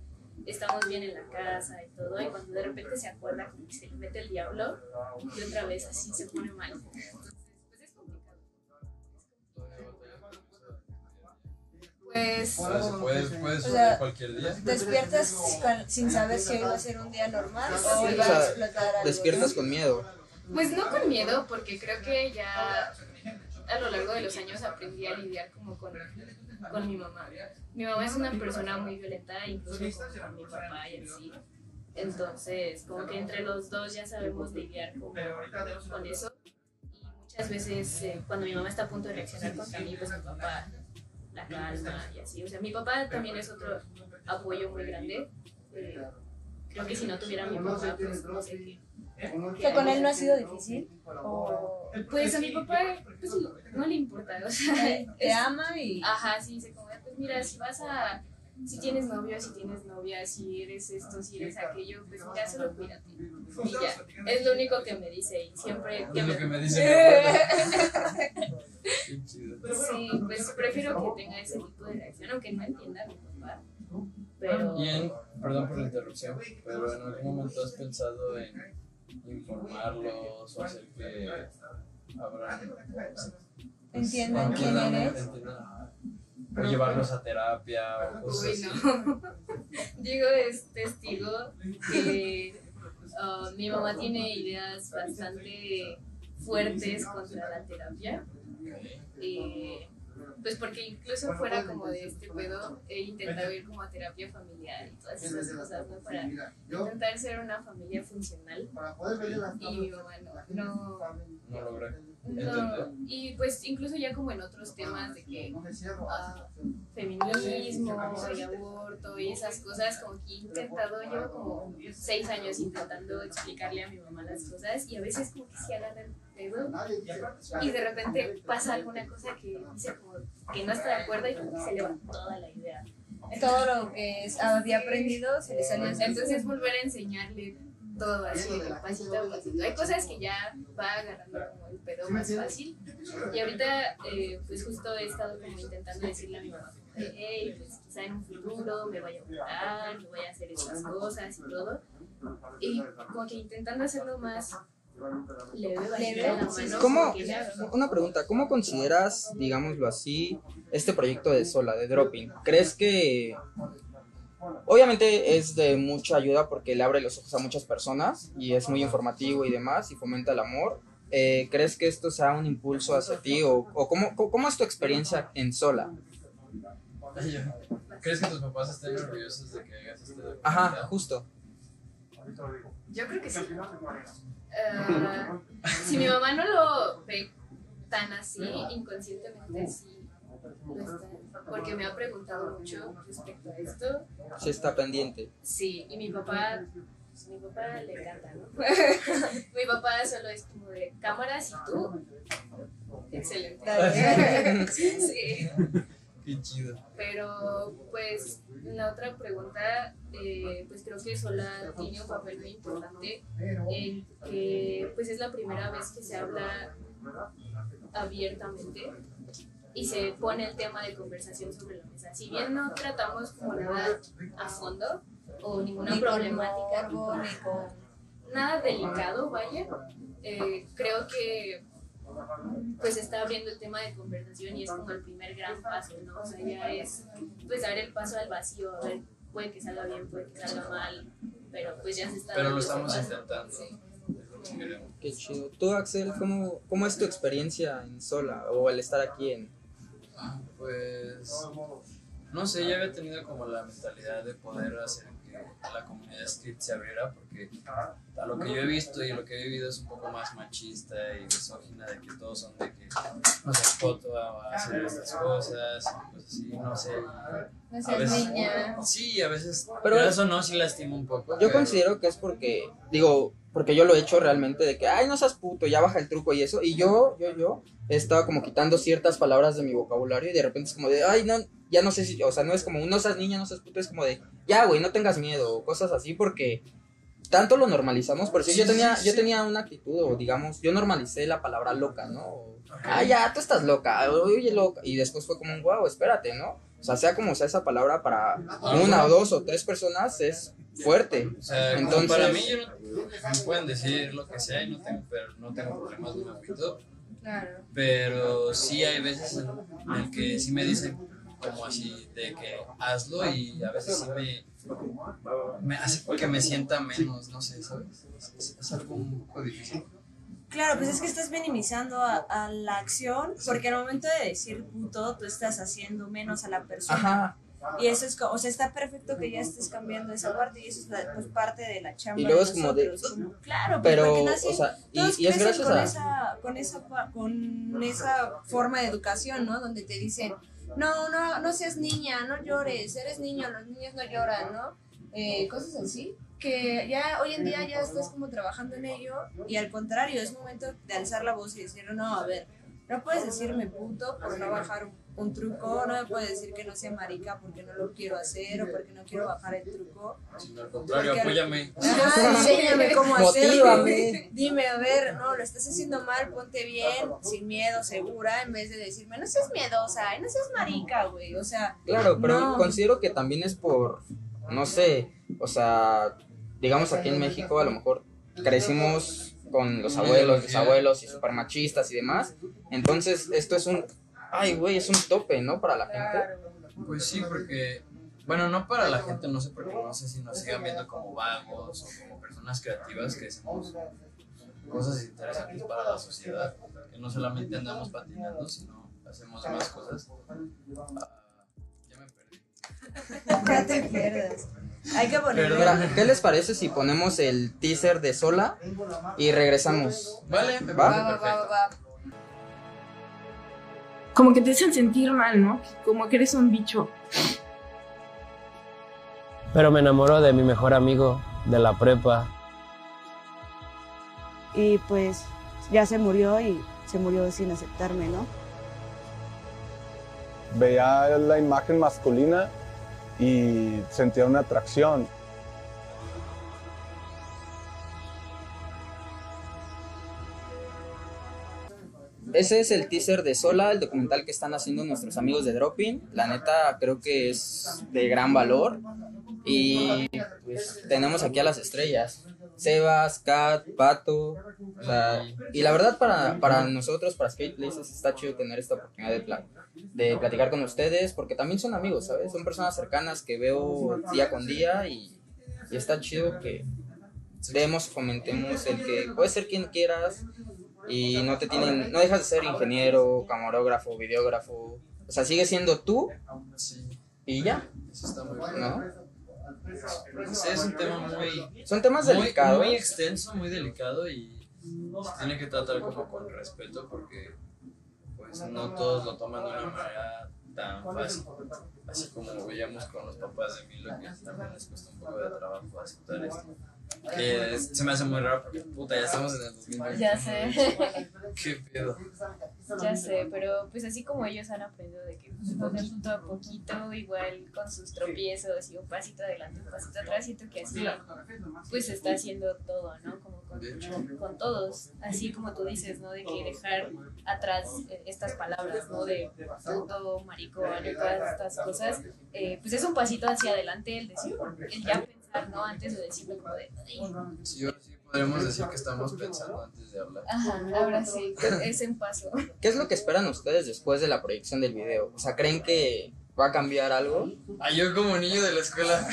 estamos bien en la casa y todo, y cuando de repente se acuerda como que se le mete el diablo, y otra vez así se pone mal. Entonces, pues es complicado. Pues Puedes, puedes, puedes O subir sea, cualquier día. ¿Despiertas con- sin saber si hoy va a ser un día normal o Sí, va o sea, a explotar algo? Despiertas ¿no? con miedo. Pues no con miedo, porque creo que ya a lo largo de los años aprendí a lidiar como con, con mi mamá. mi mamá es una persona muy violenta, incluso con mi papá y así. Entonces, como que entre los dos ya sabemos lidiar con, con eso. Y muchas veces, eh, cuando mi mamá está a punto de reaccionar contra mí, pues mi papá la calma y así. O sea, mi papá también es otro apoyo muy grande. Eh, creo que si no tuviera a mi papá, pues no sé qué. ¿Que con él no ha sido difícil? ¿O Pues a mi papá, pues no le importa, o sea, te [laughs] ama y... Ajá, sí, dice como, pues mira, si vas a, si tienes novio, si tienes novia, si eres esto, si eres aquello, pues mira, solo cuídate. Y ya, es lo único que me dice y siempre que Es lo que me [laughs] dice chido. Sí, pues prefiero que tenga ese tipo de reacción, aunque no entienda a mi papá. Pero... Y en, perdón por la interrupción, pero en algún momento has pensado en informarlos o hacer que abran. Entiendan quién entiendan- eres. entiendan, O llevarlos a terapia o cosas Uy, así. [laughs] no. Diego es testigo que ah, mi mamá tiene ideas bastante fuertes contra la terapia. Eh, pues porque incluso fuera como de este pedo, he intentado ir como a terapia familiar y todas esas cosas, ¿no? Para intentar ser una familia funcional. Y mi mamá no, no, No logré. no. Y pues incluso ya como en otros temas de que ah, feminismo y aborto y esas cosas, como que he intentado, llevo como seis años intentando explicarle a mi mamá las cosas y a veces como que se agarra y de repente pasa alguna cosa que dice como que no está de acuerdo y como que se le va toda la idea. Todo lo que había aprendido se le salió. Entonces volver a enseñarle todo así, de pasito a pasito. Hay cosas que ya va agarrando como el pedo más fácil. Y ahorita, eh, pues justo he estado como intentando decirle a mi mamá, hey, pues quizá en un futuro me vaya a operar, me vaya a hacer estas cosas y todo. Y como que intentando hacerlo más ¿Cómo, una pregunta, ¿cómo consideras, digámoslo así, este proyecto de Sola, de Dropping? ¿Crees que obviamente es de mucha ayuda porque le abre los ojos a muchas personas y es muy informativo y demás y fomenta el amor? Eh, ¿Crees que esto sea un impulso hacia ti o, o cómo, cómo- es tu experiencia en Sola? ¿Crees que tus papás estén orgullosos de que hagas este? Ajá, justo. Yo creo que sí. Ah, si mi mamá no lo ve tan así, inconscientemente sí lo está. Porque me ha preguntado mucho respecto a esto. Sí está pendiente. Sí, y mi papá, pues, mi papá le encanta, ¿no? [laughs] mi papá solo es como de cámaras y tú. Excelente. Sí. Qué chido. Pero, pues, la otra pregunta, eh, pues creo que Sola tiene un papel muy importante en que, pues, es la primera vez que se habla abiertamente y se pone el tema de conversación sobre la mesa. Si bien no tratamos como nada a fondo o ninguna Ni con problemática, morbo, ni con- nada delicado, vaya, eh, creo que pues está abriendo el tema de conversación y es como el primer gran paso, ¿no? O sea, ya es pues dar el paso al vacío, a ver, puede que salga bien, puede que salga mal, pero pues ya se está Pero lo estamos paso. intentando. Sí. Qué chido. Tú, Axel, ¿cómo, cómo es tu experiencia en Sola o el estar aquí en... Pues no sé, ya había tenido como la mentalidad de poder hacer la comunidad skate se abriera porque a lo que yo he visto y lo que he vivido es un poco más machista y misógina de que todos son de que no se foto a hacer estas cosas pues así, no sé. No seas veces, niña. sí, a veces, Pero- pero eso no, sí lastima un poco. Yo pero- considero que es porque, digo, porque yo lo he hecho realmente de que, ay, no seas puto, ya baja el truco y eso. Y yo, yo, yo, he estado como quitando ciertas palabras de mi vocabulario y de repente es como de, ay, no, ya no sé si, o sea, no es como, un no seas niña, no seas puto, es como de, ya, güey, no tengas miedo, o cosas así, porque tanto lo normalizamos. Por eso yo tenía, sí, yo tenía una actitud, o digamos, yo normalicé la palabra loca, ¿no? O, ah, ya, tú estás loca, oye, loca. Y después fue como un wow, espérate, ¿no? O sea, sea como sea esa palabra para una o dos o tres personas es fuerte. O sea, Entonces- para mí yo no, me pueden decir lo que sea y no tengo, pero no tengo problemas, no me agüito. Claro. Pero sí hay veces en, en el que sí me dicen como así de que hazlo y a veces sí me, me hace que me sienta menos, no sé, ¿sabes? Es, es algo un poco difícil. Claro, pues es que estás minimizando a, a la acción, porque al momento de decir puto, tú estás haciendo menos a la persona. Ajá. Y eso es, o sea, está perfecto que ya estés cambiando esa parte y eso es la- pues, parte de la chamba. Y luego es como de- como- claro, pues, Pero, porque nace- o sea, y, todos y es gracias con a... esa, con esa con esa forma de educación, ¿no? Donde te dicen, no, no, no seas niña, no llores, eres niño, los niños no lloran, ¿no? Eh, cosas así. Que ya hoy en día ya estás como trabajando en ello y al contrario, es momento de alzar la voz y decir, no, a ver, no puedes decirme puto por no bajar un, un truco, no me puedes decir que no sea marica porque no lo quiero hacer o porque no quiero bajar el truco. Sino al contrario, Porque- apóyame. Ajá, [laughs] enséñame cómo hacerlo. Dime, a ver, no, lo estás haciendo mal, ponte bien, sin miedo, segura, en vez de decirme, no seas miedosa, y no seas marica, güey. O sea, Claro, pero No. considero que también es por, no sé, o sea, digamos aquí en México a lo mejor crecimos con los abuelos, los abuelos y super machistas y demás. Entonces, esto es un, ay, güey, es un tope, ¿no? Para la gente. Pues sí, porque, bueno, no para la gente, no sé, porque no sé si nos sigan viendo como vagos o como personas creativas que hacemos cosas interesantes para la sociedad, que no solamente andamos patinando, sino hacemos más cosas. Ah, ya me perdí. [laughs] ya te pierdas. Hay que ponerle. Mira, ¿qué les parece si ponemos el teaser de Sola y regresamos? Vale, me ¿Va? Va, va, va. Como que te hacen sentir mal, ¿no? Como que eres un bicho. Pero me enamoró de mi mejor amigo de la prepa. y pues ya se murió y se murió sin aceptarme, ¿no? veía la imagen masculina y sentía una atracción. Ese es el teaser de Sola, el documental que están haciendo nuestros amigos de Dropping. La neta, creo que es de gran valor. Y pues tenemos aquí a las estrellas. Sebas, Kat, Pato. o sea, y la verdad para, para nosotros, para Skate Places, está chido tener esta oportunidad de, pla- de platicar con ustedes, porque también son amigos, ¿sabes? Son personas cercanas que veo día con día y, y está chido que demos, fomentemos el que puedes ser quien quieras y no te tienen, no dejas de ser ingeniero, camarógrafo, videógrafo, o sea, sigue siendo tú Sí, y ya, eso está muy bien. ¿no? Sé, es un tema muy, Son temas muy, delicados. muy extenso, muy delicado y se tiene que tratar como con respeto porque pues no todos lo toman de una manera tan fácil. Así como veíamos con los papás de Milo que también les cuesta un poco de trabajo aceptar esto. Que es- se me hace muy raro porque puta, ya estamos en el 2020. Ya sé. [laughs] Qué pedo. Ya sé, pero pues así como ellos han aprendido de que pues, poquito a poquito, igual con sus tropiezos y un pasito adelante, un pasito atrás, siento que así pues está haciendo todo, ¿no? Como con, con todos, así como tú dices, ¿no? De que dejar atrás eh, estas palabras, ¿no? De puto, maricón y todas estas cosas, eh, pues es un pasito hacia adelante el decir, el ya pensar, ¿no? Antes de decirlo como de. Sí, ahora sí podremos decir que estamos pensando antes de hablar. ajá, ahora sí, es un paso. [laughs] ¿Qué es lo que esperan ustedes después de la proyección del video? O sea, ¿creen que va a cambiar algo? Ah, yo como niño de la escuela.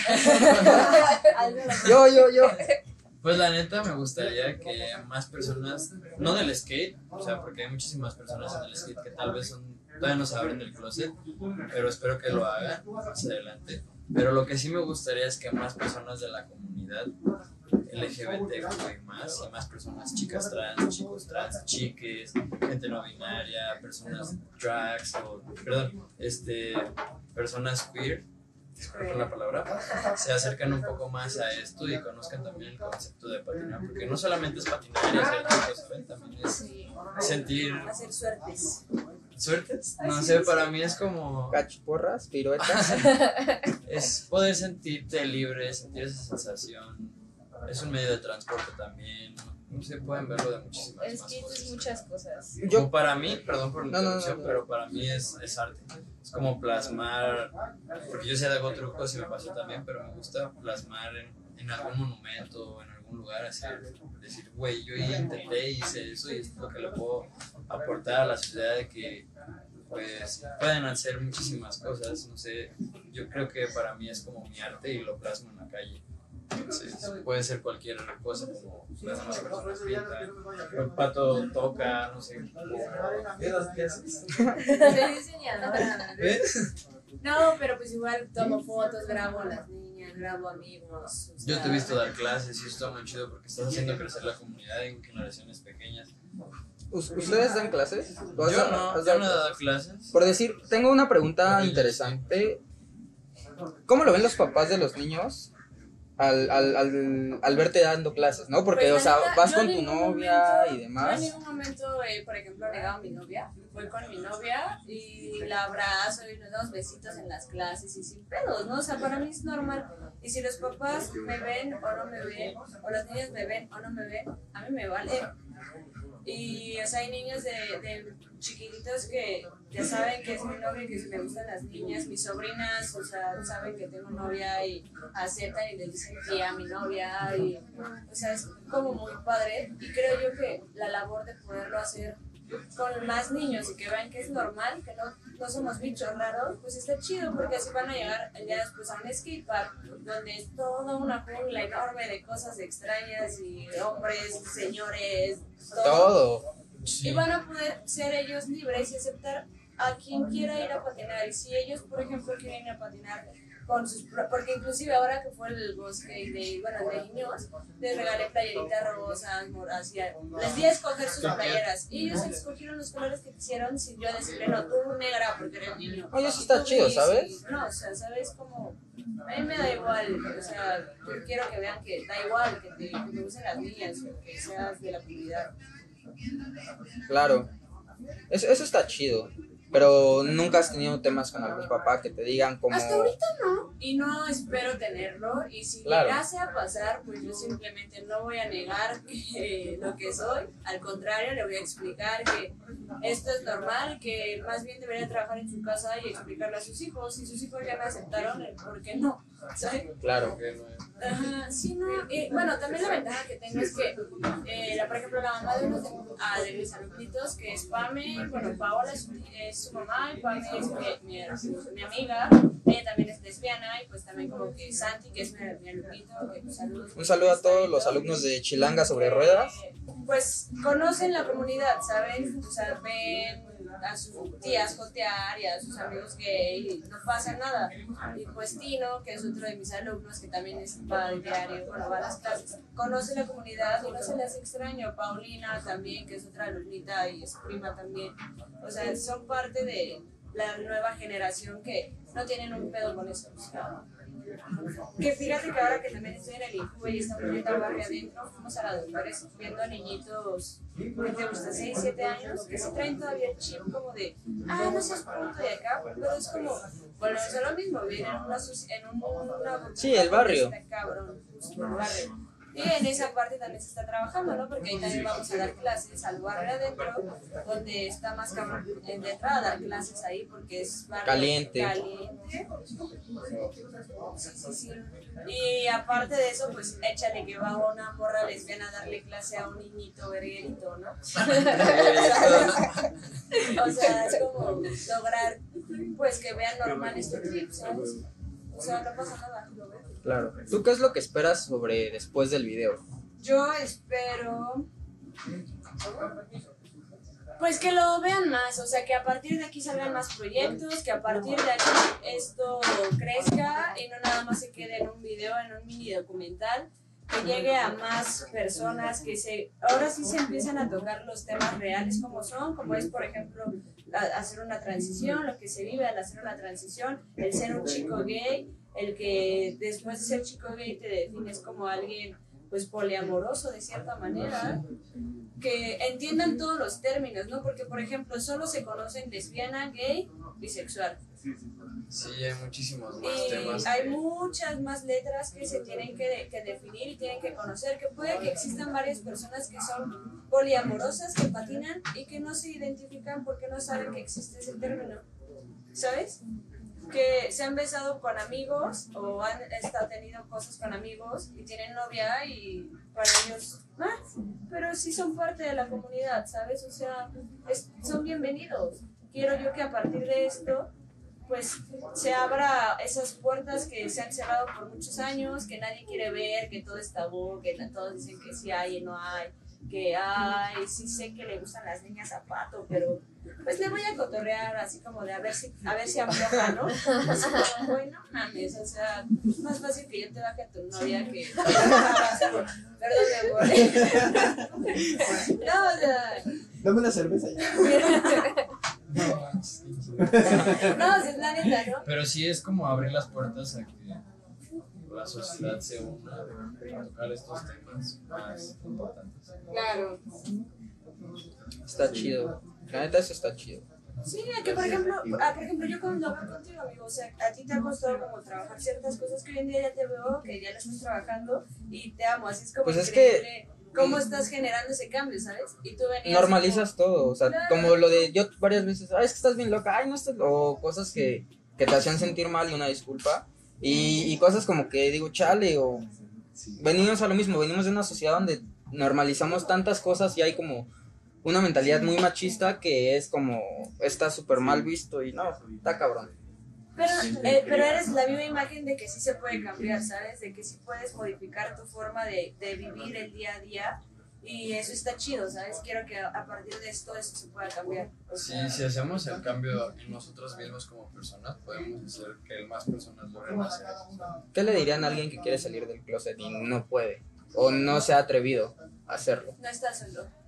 Yo, yo, yo. Pues la neta me gustaría que más personas, no del skate, o sea, porque hay muchísimas personas en el skate que tal vez son, todavía no se abren del closet, pero espero que lo hagan más adelante. Pero lo que sí me gustaría es que más personas de la comunidad LGBT más, y más personas, chicas trans, chicos trans, chiques, gente no binaria, personas drags, o, perdón, este, personas queer, disculpen la palabra, se acercan un poco más a esto y conozcan también el concepto de patinar, porque no solamente es patinar y hacer ¿saben? También es sentir Hacer suertes. Suertes. No sé, para mí es como Cachiporras, piruetas. [laughs] es poder sentirte libre, sentir esa sensación. Es un medio de transporte también. No sé, pueden verlo de muchísimas Es más que es cosas. muchas cosas. Yo, Como para mí, perdón por la No, no, no, interrupción, no. pero para mí es, es arte. Es como plasmar, porque yo sé hago trucos y me pasó también, pero me gusta plasmar en, en algún monumento o en algún lugar, así, decir, güey, yo intenté, hice eso y esto es lo que le puedo aportar a la sociedad de que pues pueden hacer muchísimas cosas, no sé, yo creo que para mí es como mi arte y lo plasmo en la calle. Entonces, puede ser cualquier cosa, como las demás personas pintan, el pato toca, no sé. ¿Ves? No, pero pues igual tomo fotos, grabo a las niñas, grabo amigos. o Yo te he visto dar clases y esto muy chido porque estás haciendo crecer la comunidad en generaciones pequeñas. ¿Us- ¿Ustedes dan clases? ¿O has Yo dado- no, has yo dado no he dado clases. Por decir, tengo una pregunta interesante. ¿Cómo lo ven los papás de los niños al, al, al, al verte dando clases, no? Porque, Pues, o sea, neta, vas con tu novia momento- y Yo en demás. ningún momento, eh, por ejemplo, he negado a mi novia. Fue con mi novia y la abrazo y nos damos besitos en las clases y sin pedos, ¿no? O sea, para mí es normal. Y si los papás me ven o no me ven, o los niños me ven o no me ven, a mí me vale. Y, o sea, hay niños de, de chiquititos que ya saben que es mi novia, que me gustan las niñas, mis sobrinas, o sea, saben que tengo novia y aceptan y le dicen tía a mi novia, y, o sea, es como muy padre. Y creo yo que la labor de poderlo hacer con más niños y que vean que es normal, que no, no somos bichos raros, pues está chido porque así van a llegar día después a un skatepark donde es toda una jungla enorme de cosas extrañas y hombres, señores, Todo. y van a poder ser ellos libres y aceptar a quien quiera ir a patinar. Y si ellos, por ejemplo, quieren ir a patinar con sus... pro- Porque inclusive ahora que fue el bosque de, bueno, de niños, les regalé playeritas rosas, moras, les di a escoger sus playeras. Y ellos escogieron los colores que quisieron sin yo decirle, no, tú negra porque eres niño. Oye, eso está chido, gris", ¿sabes? y- No, o sea, ¿sabes? Como... A mí me da igual, o sea, yo quiero que vean que da igual, que te, que te gusten las niñas, que seas de la comunidad. Claro. Eso, eso está chido. Pero nunca has tenido temas con algún papá que te digan como... Hasta ahorita no. Y no espero tenerlo. Y si Claro. llegase a pasar, pues yo simplemente no voy a negar [laughs] que, lo que soy. Al contrario, le voy a explicar que esto es normal, que más bien debería trabajar en su casa y explicarle a sus hijos. Si sus hijos ya me aceptaron, ¿por qué no? ¿Sabes? Claro. Ajá, sí, no. Y, bueno, también la ventaja que tengo es que, eh, la, por ejemplo, la mamá de uno de, ah, de mis alumnitos, que es Pame, bueno, Paola es, su- es su mamá y Pame es mi, mi, mi amiga, ella también es lesbiana y pues también como que Santi, que es mi, mi alumnito, que pues saludos. Un saludo a todos los alumnos de Chilanga sobre ruedas. Pues conocen la comunidad, ¿saben? O sea, ven a sus tías jotear y a sus amigos gay y no pasa nada. Y pues Tino, que es otro de mis alumnos que también es, va diario, bueno, va a las clases, conoce la comunidad y no se le hace extraño. Paulina también, que es otra alumnita y es prima también. O sea, son parte de la nueva generación que no tienen un pedo con eso. o sea, que fíjate que ahora que también estoy en el INCUBE y estamos viendo al barrio adentro, fuimos a la doctores viendo a niñitos que te gusta 6, 7 años, que se traen todavía el chip como de, ah, no seas punto de acá, pero es como, bueno, es lo mismo, vienen en una, en un, una Sí, el barrio. Está cabrón, justo el barrio. Y en esa parte también se está trabajando, ¿no? Porque ahí también vamos a dar clases al barrio adentro, donde está más cabrón en de entrada dar clases ahí porque es barrio Caliente. caliente. Sí, sí, sí. Y aparte de eso, pues échale que va una morra lesbiana a darle clase a un niñito verguerito, ¿no? [laughs] [laughs] o sea, es como lograr, pues que vean normal este trip, ¿sabes? O sea, no pasa nada. lo ven. Claro. ¿Tú qué es lo que esperas sobre después del video? Yo espero. Pues que lo vean más, o sea, que a partir de aquí salgan más proyectos, que a partir de aquí esto crezca y no nada más se quede en un video, en un mini documental, que llegue a más personas, que se, ahora sí se empiezan a tocar los temas reales como son, como es, por ejemplo, a- hacer una transición, lo que se vive al hacer una transición, el ser un chico gay, el que después de ser chico gay te defines como alguien pues poliamoroso de cierta manera, que entiendan todos los términos, ¿no? Porque, por ejemplo, solo se conocen lesbiana, gay, bisexual. Sí, hay muchísimos más Y temas. hay que- muchas más letras que se tienen que, de- que definir y tienen que conocer, que puede que existan varias personas que son poliamorosas, que patinan y que no se identifican porque no saben que existe ese término, ¿sabes? Que se han besado con amigos o han estado tenido cosas con amigos y tienen novia y para ellos, ah, pero sí son parte de la comunidad, ¿sabes? O sea, es- son bienvenidos. Quiero yo que a partir de esto pues se abra esas puertas que se han cerrado por muchos años, que nadie quiere ver, que todo es tabú, que todos dicen que sí hay y no hay, que ay, sí sé que le gustan las niñas zapato, pero pues le voy a cotorrear así como de a ver si, a ver si afloja, ¿no? Así como, güey, no mames, o sea, es más fácil que yo te baje a tu novia que... Perdón, mi amor. No, o sea... Dame una cerveza ya. No, si es la neta, ¿no? Pero sí es como abrir las puertas a que la sociedad se una a tocar estos temas más importantes. Claro. Está chido. La neta, eso está chido. Sí, que por ejemplo, ah, por ejemplo, yo cuando hablo contigo, amigo, o sea, a ti te ha costado como trabajar ciertas cosas que hoy en día ya te veo, que ya las estás trabajando y te amo, así es como Pues es increíble cómo estás generando ese cambio, ¿sabes? Y tú venías Normalizas todo, o sea, Claro. como lo de yo varias veces, ay, es que estás bien loca, ay, no estás, o cosas que, que te hacían sentir mal y una disculpa, y, y cosas como que digo, chale, o venimos a lo mismo, venimos de una sociedad donde normalizamos tantas cosas y hay como una mentalidad muy machista que es como, está súper mal visto y no, está cabrón. Pero, eh, pero eres la viva imagen de que sí se puede cambiar, ¿sabes? De que sí puedes modificar tu forma de, de vivir el día a día. Y eso está chido, ¿sabes? Quiero que a partir de esto eso se pueda cambiar. O Sí, si hacemos el cambio en nosotros mismos como personas, podemos hacer que más personas logren hacer eso. ¿Qué le dirían a alguien que quiere salir del closet y no puede? O no se ha atrevido a hacerlo. no estás solo.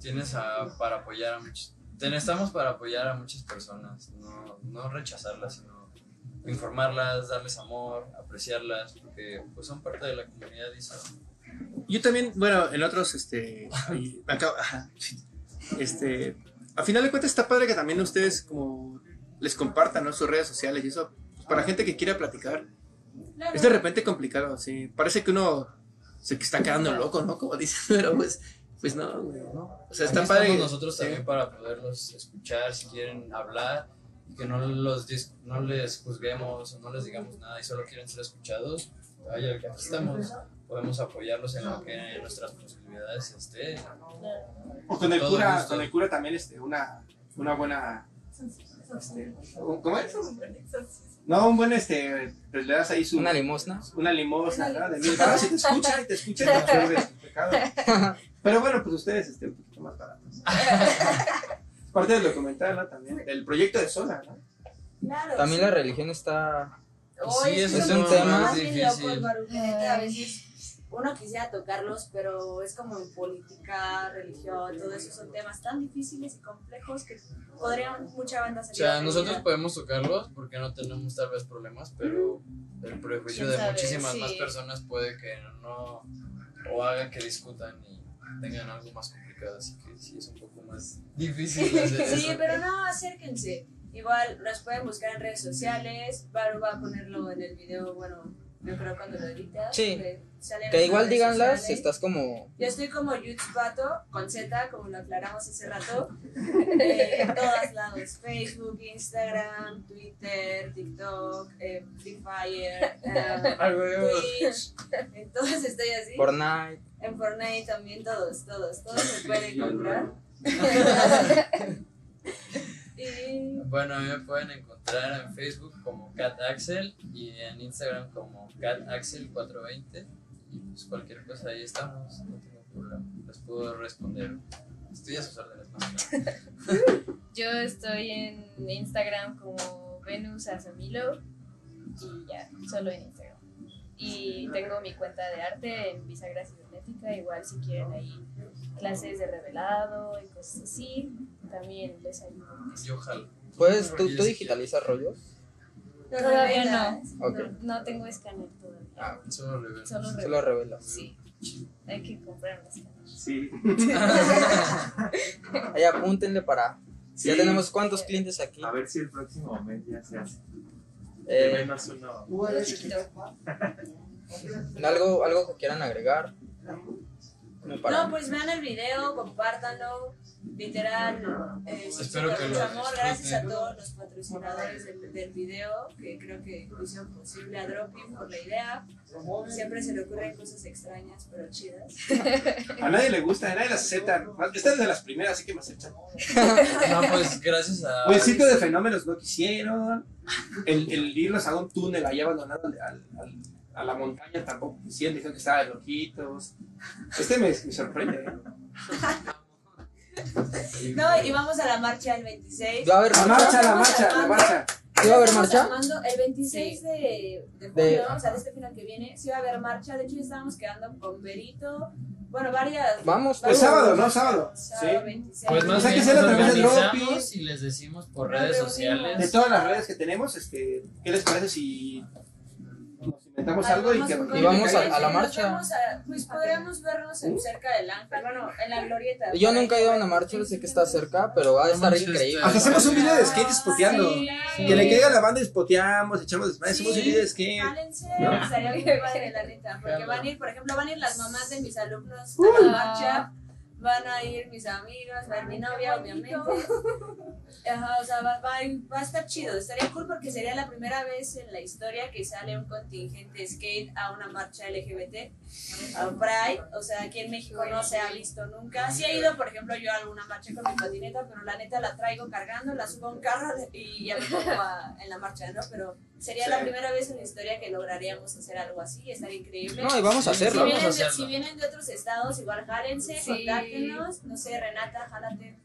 Tienes a, para apoyar a muchos. Estamos para apoyar a muchas personas, no, no rechazarlas, sino informarlas, darles amor, apreciarlas, porque pues son parte de la comunidad y son Yo también, bueno, en otros, este, acá- este, a final de cuentas está padre que también ustedes como les compartan, ¿no? Sus redes sociales y eso, pues, para gente que quiera platicar. Es de repente complicado, sí. Parece que uno se está quedando loco, ¿no? Como dicen, [laughs] pero pues, pues no, güey, ¿no? O sea, está Aquí padre. nosotros sí. también para poderlos escuchar si quieren hablar y que no los dis- no les juzguemos o no les digamos nada y solo quieren ser escuchados. Vaya, aquí estamos. Podemos apoyarlos en lo que en nuestras posibilidades esté. O con el Todo cura, gusto. con el cura también, este, una, una buena, este, ¿cómo es? No, un buen, este, pues le das ahí su... ¿Una limosna? Una limosna, ¿no? De mil baros, y te escucha, y te escucha y te [laughs] pecado. [laughs] Pero bueno, pues ustedes, este, un poquito más baratos. Es [laughs] parte del documental, ¿no? También, del proyecto de Sola, ¿no? Claro. También la religión está... Oye, Sí, es, eso es un tema más difícil. locos, a veces uno quisiera tocarlos, pero es como en política, religión, todo eso son temas tan difíciles y complejos que podrían mucha banda O salir sea, ofendida. nosotros podemos tocarlos porque no tenemos tal vez problemas, pero el prejuicio ¿Quién de sabe? muchísimas Sí. más personas puede que no o haga que discutan y tengan algo más complicado, así que sí es un poco más [laughs] difícil hacer Sí, eso. pero no, acérquense. Igual nos pueden buscar en redes sociales. Baru va a ponerlo en el video, bueno, yo creo cuando lo edita. Sí. que sale en Que igual díganlas si estás como... Yo estoy como Yutsbato, con Z, como lo aclaramos hace rato, [laughs] eh, en todos lados, Facebook, Instagram, Twitter, TikTok, eh, Free Fire, eh, [laughs] Twitch, en todos estoy así, Fortnite. En Fortnite también, todos, todos, todos me pueden [laughs] encontrar. [laughs] y Bueno, a mí me pueden encontrar en Facebook como CatAxel y en Instagram como CatAxel420 y pues cualquier cosa ahí estamos, no tengo problema, les puedo responder. Estoy a sus órdenes más. [laughs] Yo estoy en Instagram como Venus Asamilo y ya, solo en Instagram. Y tengo mi cuenta de arte en Bisagra Cibernética, igual si quieren ahí clases de revelado y cosas así, también les ayudo. Y ojalá. ¿Puedes, tú, tú digitalizas rollos? Todavía no, Ok. no, no tengo escáner todavía. Ah, Solo revelo. Solo se revelo. lo revelas. Sí, hay que comprar un escáner. Sí. [laughs] Ahí apúntenle para... Sí. Ya tenemos cuántos clientes aquí. A ver si el próximo mes ya se hace. Eh. [laughs] ¿Algo, algo que quieran agregar? Para- No, pues vean el video, compártanlo. Literal, eh, Espero que mucho amor. Gracias a todos los patrocinadores del, del video que creo que hicieron posible a Dropping por la idea. Siempre se le ocurren cosas extrañas pero chidas. [laughs] A nadie le gusta, a nadie las acepta. Esta es de las primeras, así que me aceptan. [laughs] No, pues gracias a. O el sitio de fenómenos no quisieron. El, el irnos a un túnel allá abandonado al, al- al- a la montaña tampoco quisieron. Dijeron que estaba de loquitos. Este me, me sorprende. ¿eh? No, y vamos a la marcha el 26. ¿Va a haber La marcha? la marcha, la marcha. ¿Sí va a haber marcha? armando el 26 de, de julio, De- o sea, de este final que viene, sí va a haber marcha. De hecho, ya estábamos quedando con Berito. Bueno, varias. Vamos, El sábado, ¿no? Sábado. Sábado Sí. 26. Pues más O sea, que sea a través de Dropi. y les decimos por redes sociales. De todas las redes que tenemos, este, ¿qué les parece si inventamos algo y que Y vamos a- a la marcha. a- pues podríamos vernos en- cerca del Ángel, bueno, en la glorieta. Yo nunca he ido a una marcha, sé que está cerca, pero va a estar increíble. Hasta hacemos un video de skate spoteando. Sí. Que le caiga a la banda y spoteamos, echamos desmadre, hacemos un video de skate. Jálense, ¿No? estaría bien padre, la neta. Porque van a ir, por ejemplo, van a ir las mamás de mis alumnos Uh. a la marcha. Van a ir mis amigos, va a mi novia, obviamente. Ajá, o sea, va, va va a estar chido. Estaría cool porque sería la primera vez en la historia que sale un contingente skate a una marcha LGBT. A Pride, o sea, aquí en México no se ha visto nunca. Sí he ido, por ejemplo, yo a alguna marcha con mi patineta, pero la neta la traigo cargando, la subo a un carro y ya me pongo a- en la marcha, ¿no? Pero sería Sí. la primera vez en la historia que lograríamos hacer algo así, estaría increíble. No, y vamos a Si hacerlo. Vamos a vienen, de, hacerlo. si vienen de otros estados, igual jálense, Sí. contáctenos. No sé, Renata, jálate.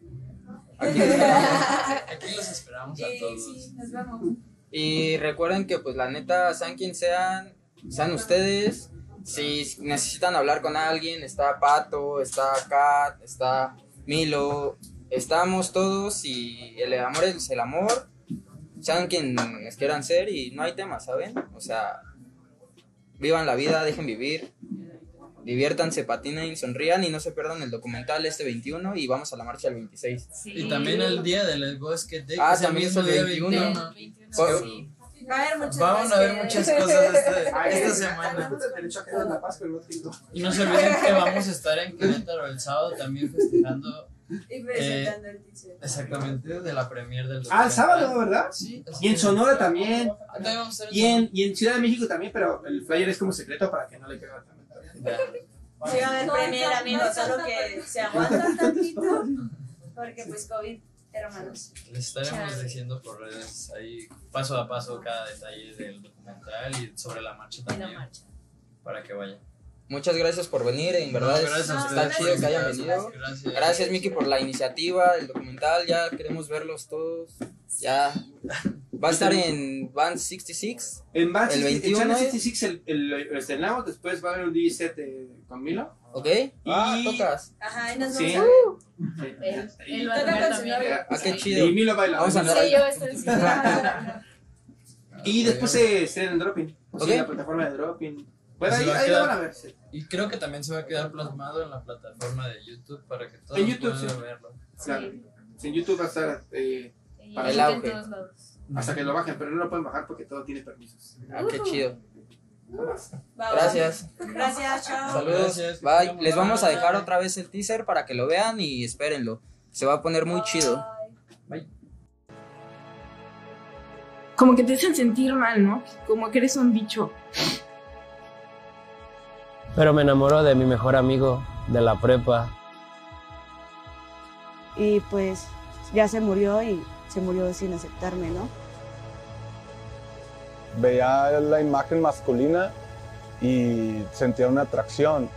Aquí, [laughs] aquí los esperamos a todos. sí, nos vemos. Y recuerden que pues la neta, sean quien sean, sean ustedes. Si necesitan hablar con alguien, está Pato, está Kat, está Milo, estamos todos y el amor es el amor. Sean quienes quieran ser y no hay tema, ¿saben? O sea, vivan la vida, dejen vivir. Diviértanse, patinen, sonrían y no se pierdan el documental este 21 y vamos a la marcha el 26. Y también el día del Skate Day. Ah, también es el día 21. 21. Por- Sí. Va a haber muchas Vamos a ver muchas cosas este- [laughs] esta es- semana. Y no se olviden que vamos a estar en Querétaro el sábado también festejando Y presentando el teaser. exactamente de la premier del Ah, el sábado, ¿verdad? Sí. Y en Sonora también. También Y en, y en Ciudad de México también, pero el flyer es como secreto para que no le caiga también. Sí, va a haber premier, amigos, solo que se aguantan [laughs] tantito. Porque pues COVID, hermanos. Les estaremos Chale. diciendo por redes ahí paso a paso cada detalle del documental y sobre la marcha En la también marcha. para que vayan. Muchas gracias por venir, en verdad No, gracias a es- está por chido que hayan venido. Gracias. Gracias Miki por la iniciativa, el documental, ya queremos verlos todos. Ya va a estar en Band 66. En Bad El 60 en 21 Channel es- 66 el, el, lo estrenamos, después va a haber un DJ set con Milo. ¿Ok? Ah, Y- tocas. Ajá, y nos vamos Sí. Él, Y- él va a Toca con su novio. también. Ah, qué Y chido. Milo baila. Vamos a andar Sí, yo a [laughs] así. Y después se estrena en Dropping. Ok. Sí, en la plataforma de Dropping. Ahí, lo van a ver. sí. Y creo que también se va a quedar plasmado en la plataforma de YouTube para que todos En YouTube, puedan sí. verlo. Claro. Sí, en YouTube va a estar eh, Para el en auge. todos lados. hasta que lo bajen, pero no lo pueden bajar porque todo tiene permisos. Ah, qué chido. Gracias. Gracias, chao. Saludos. Gracias. Bye. Les vamos a dejar otra vez el teaser para que lo vean y espérenlo. Se va a poner muy chido. Bye. Como que te hacen sentir mal, ¿no? Como que eres un bicho. Pero me enamoró de mi mejor amigo de la prepa. Y pues ya se murió y se murió sin aceptarme, ¿no? Veía la imagen masculina y sentía una atracción.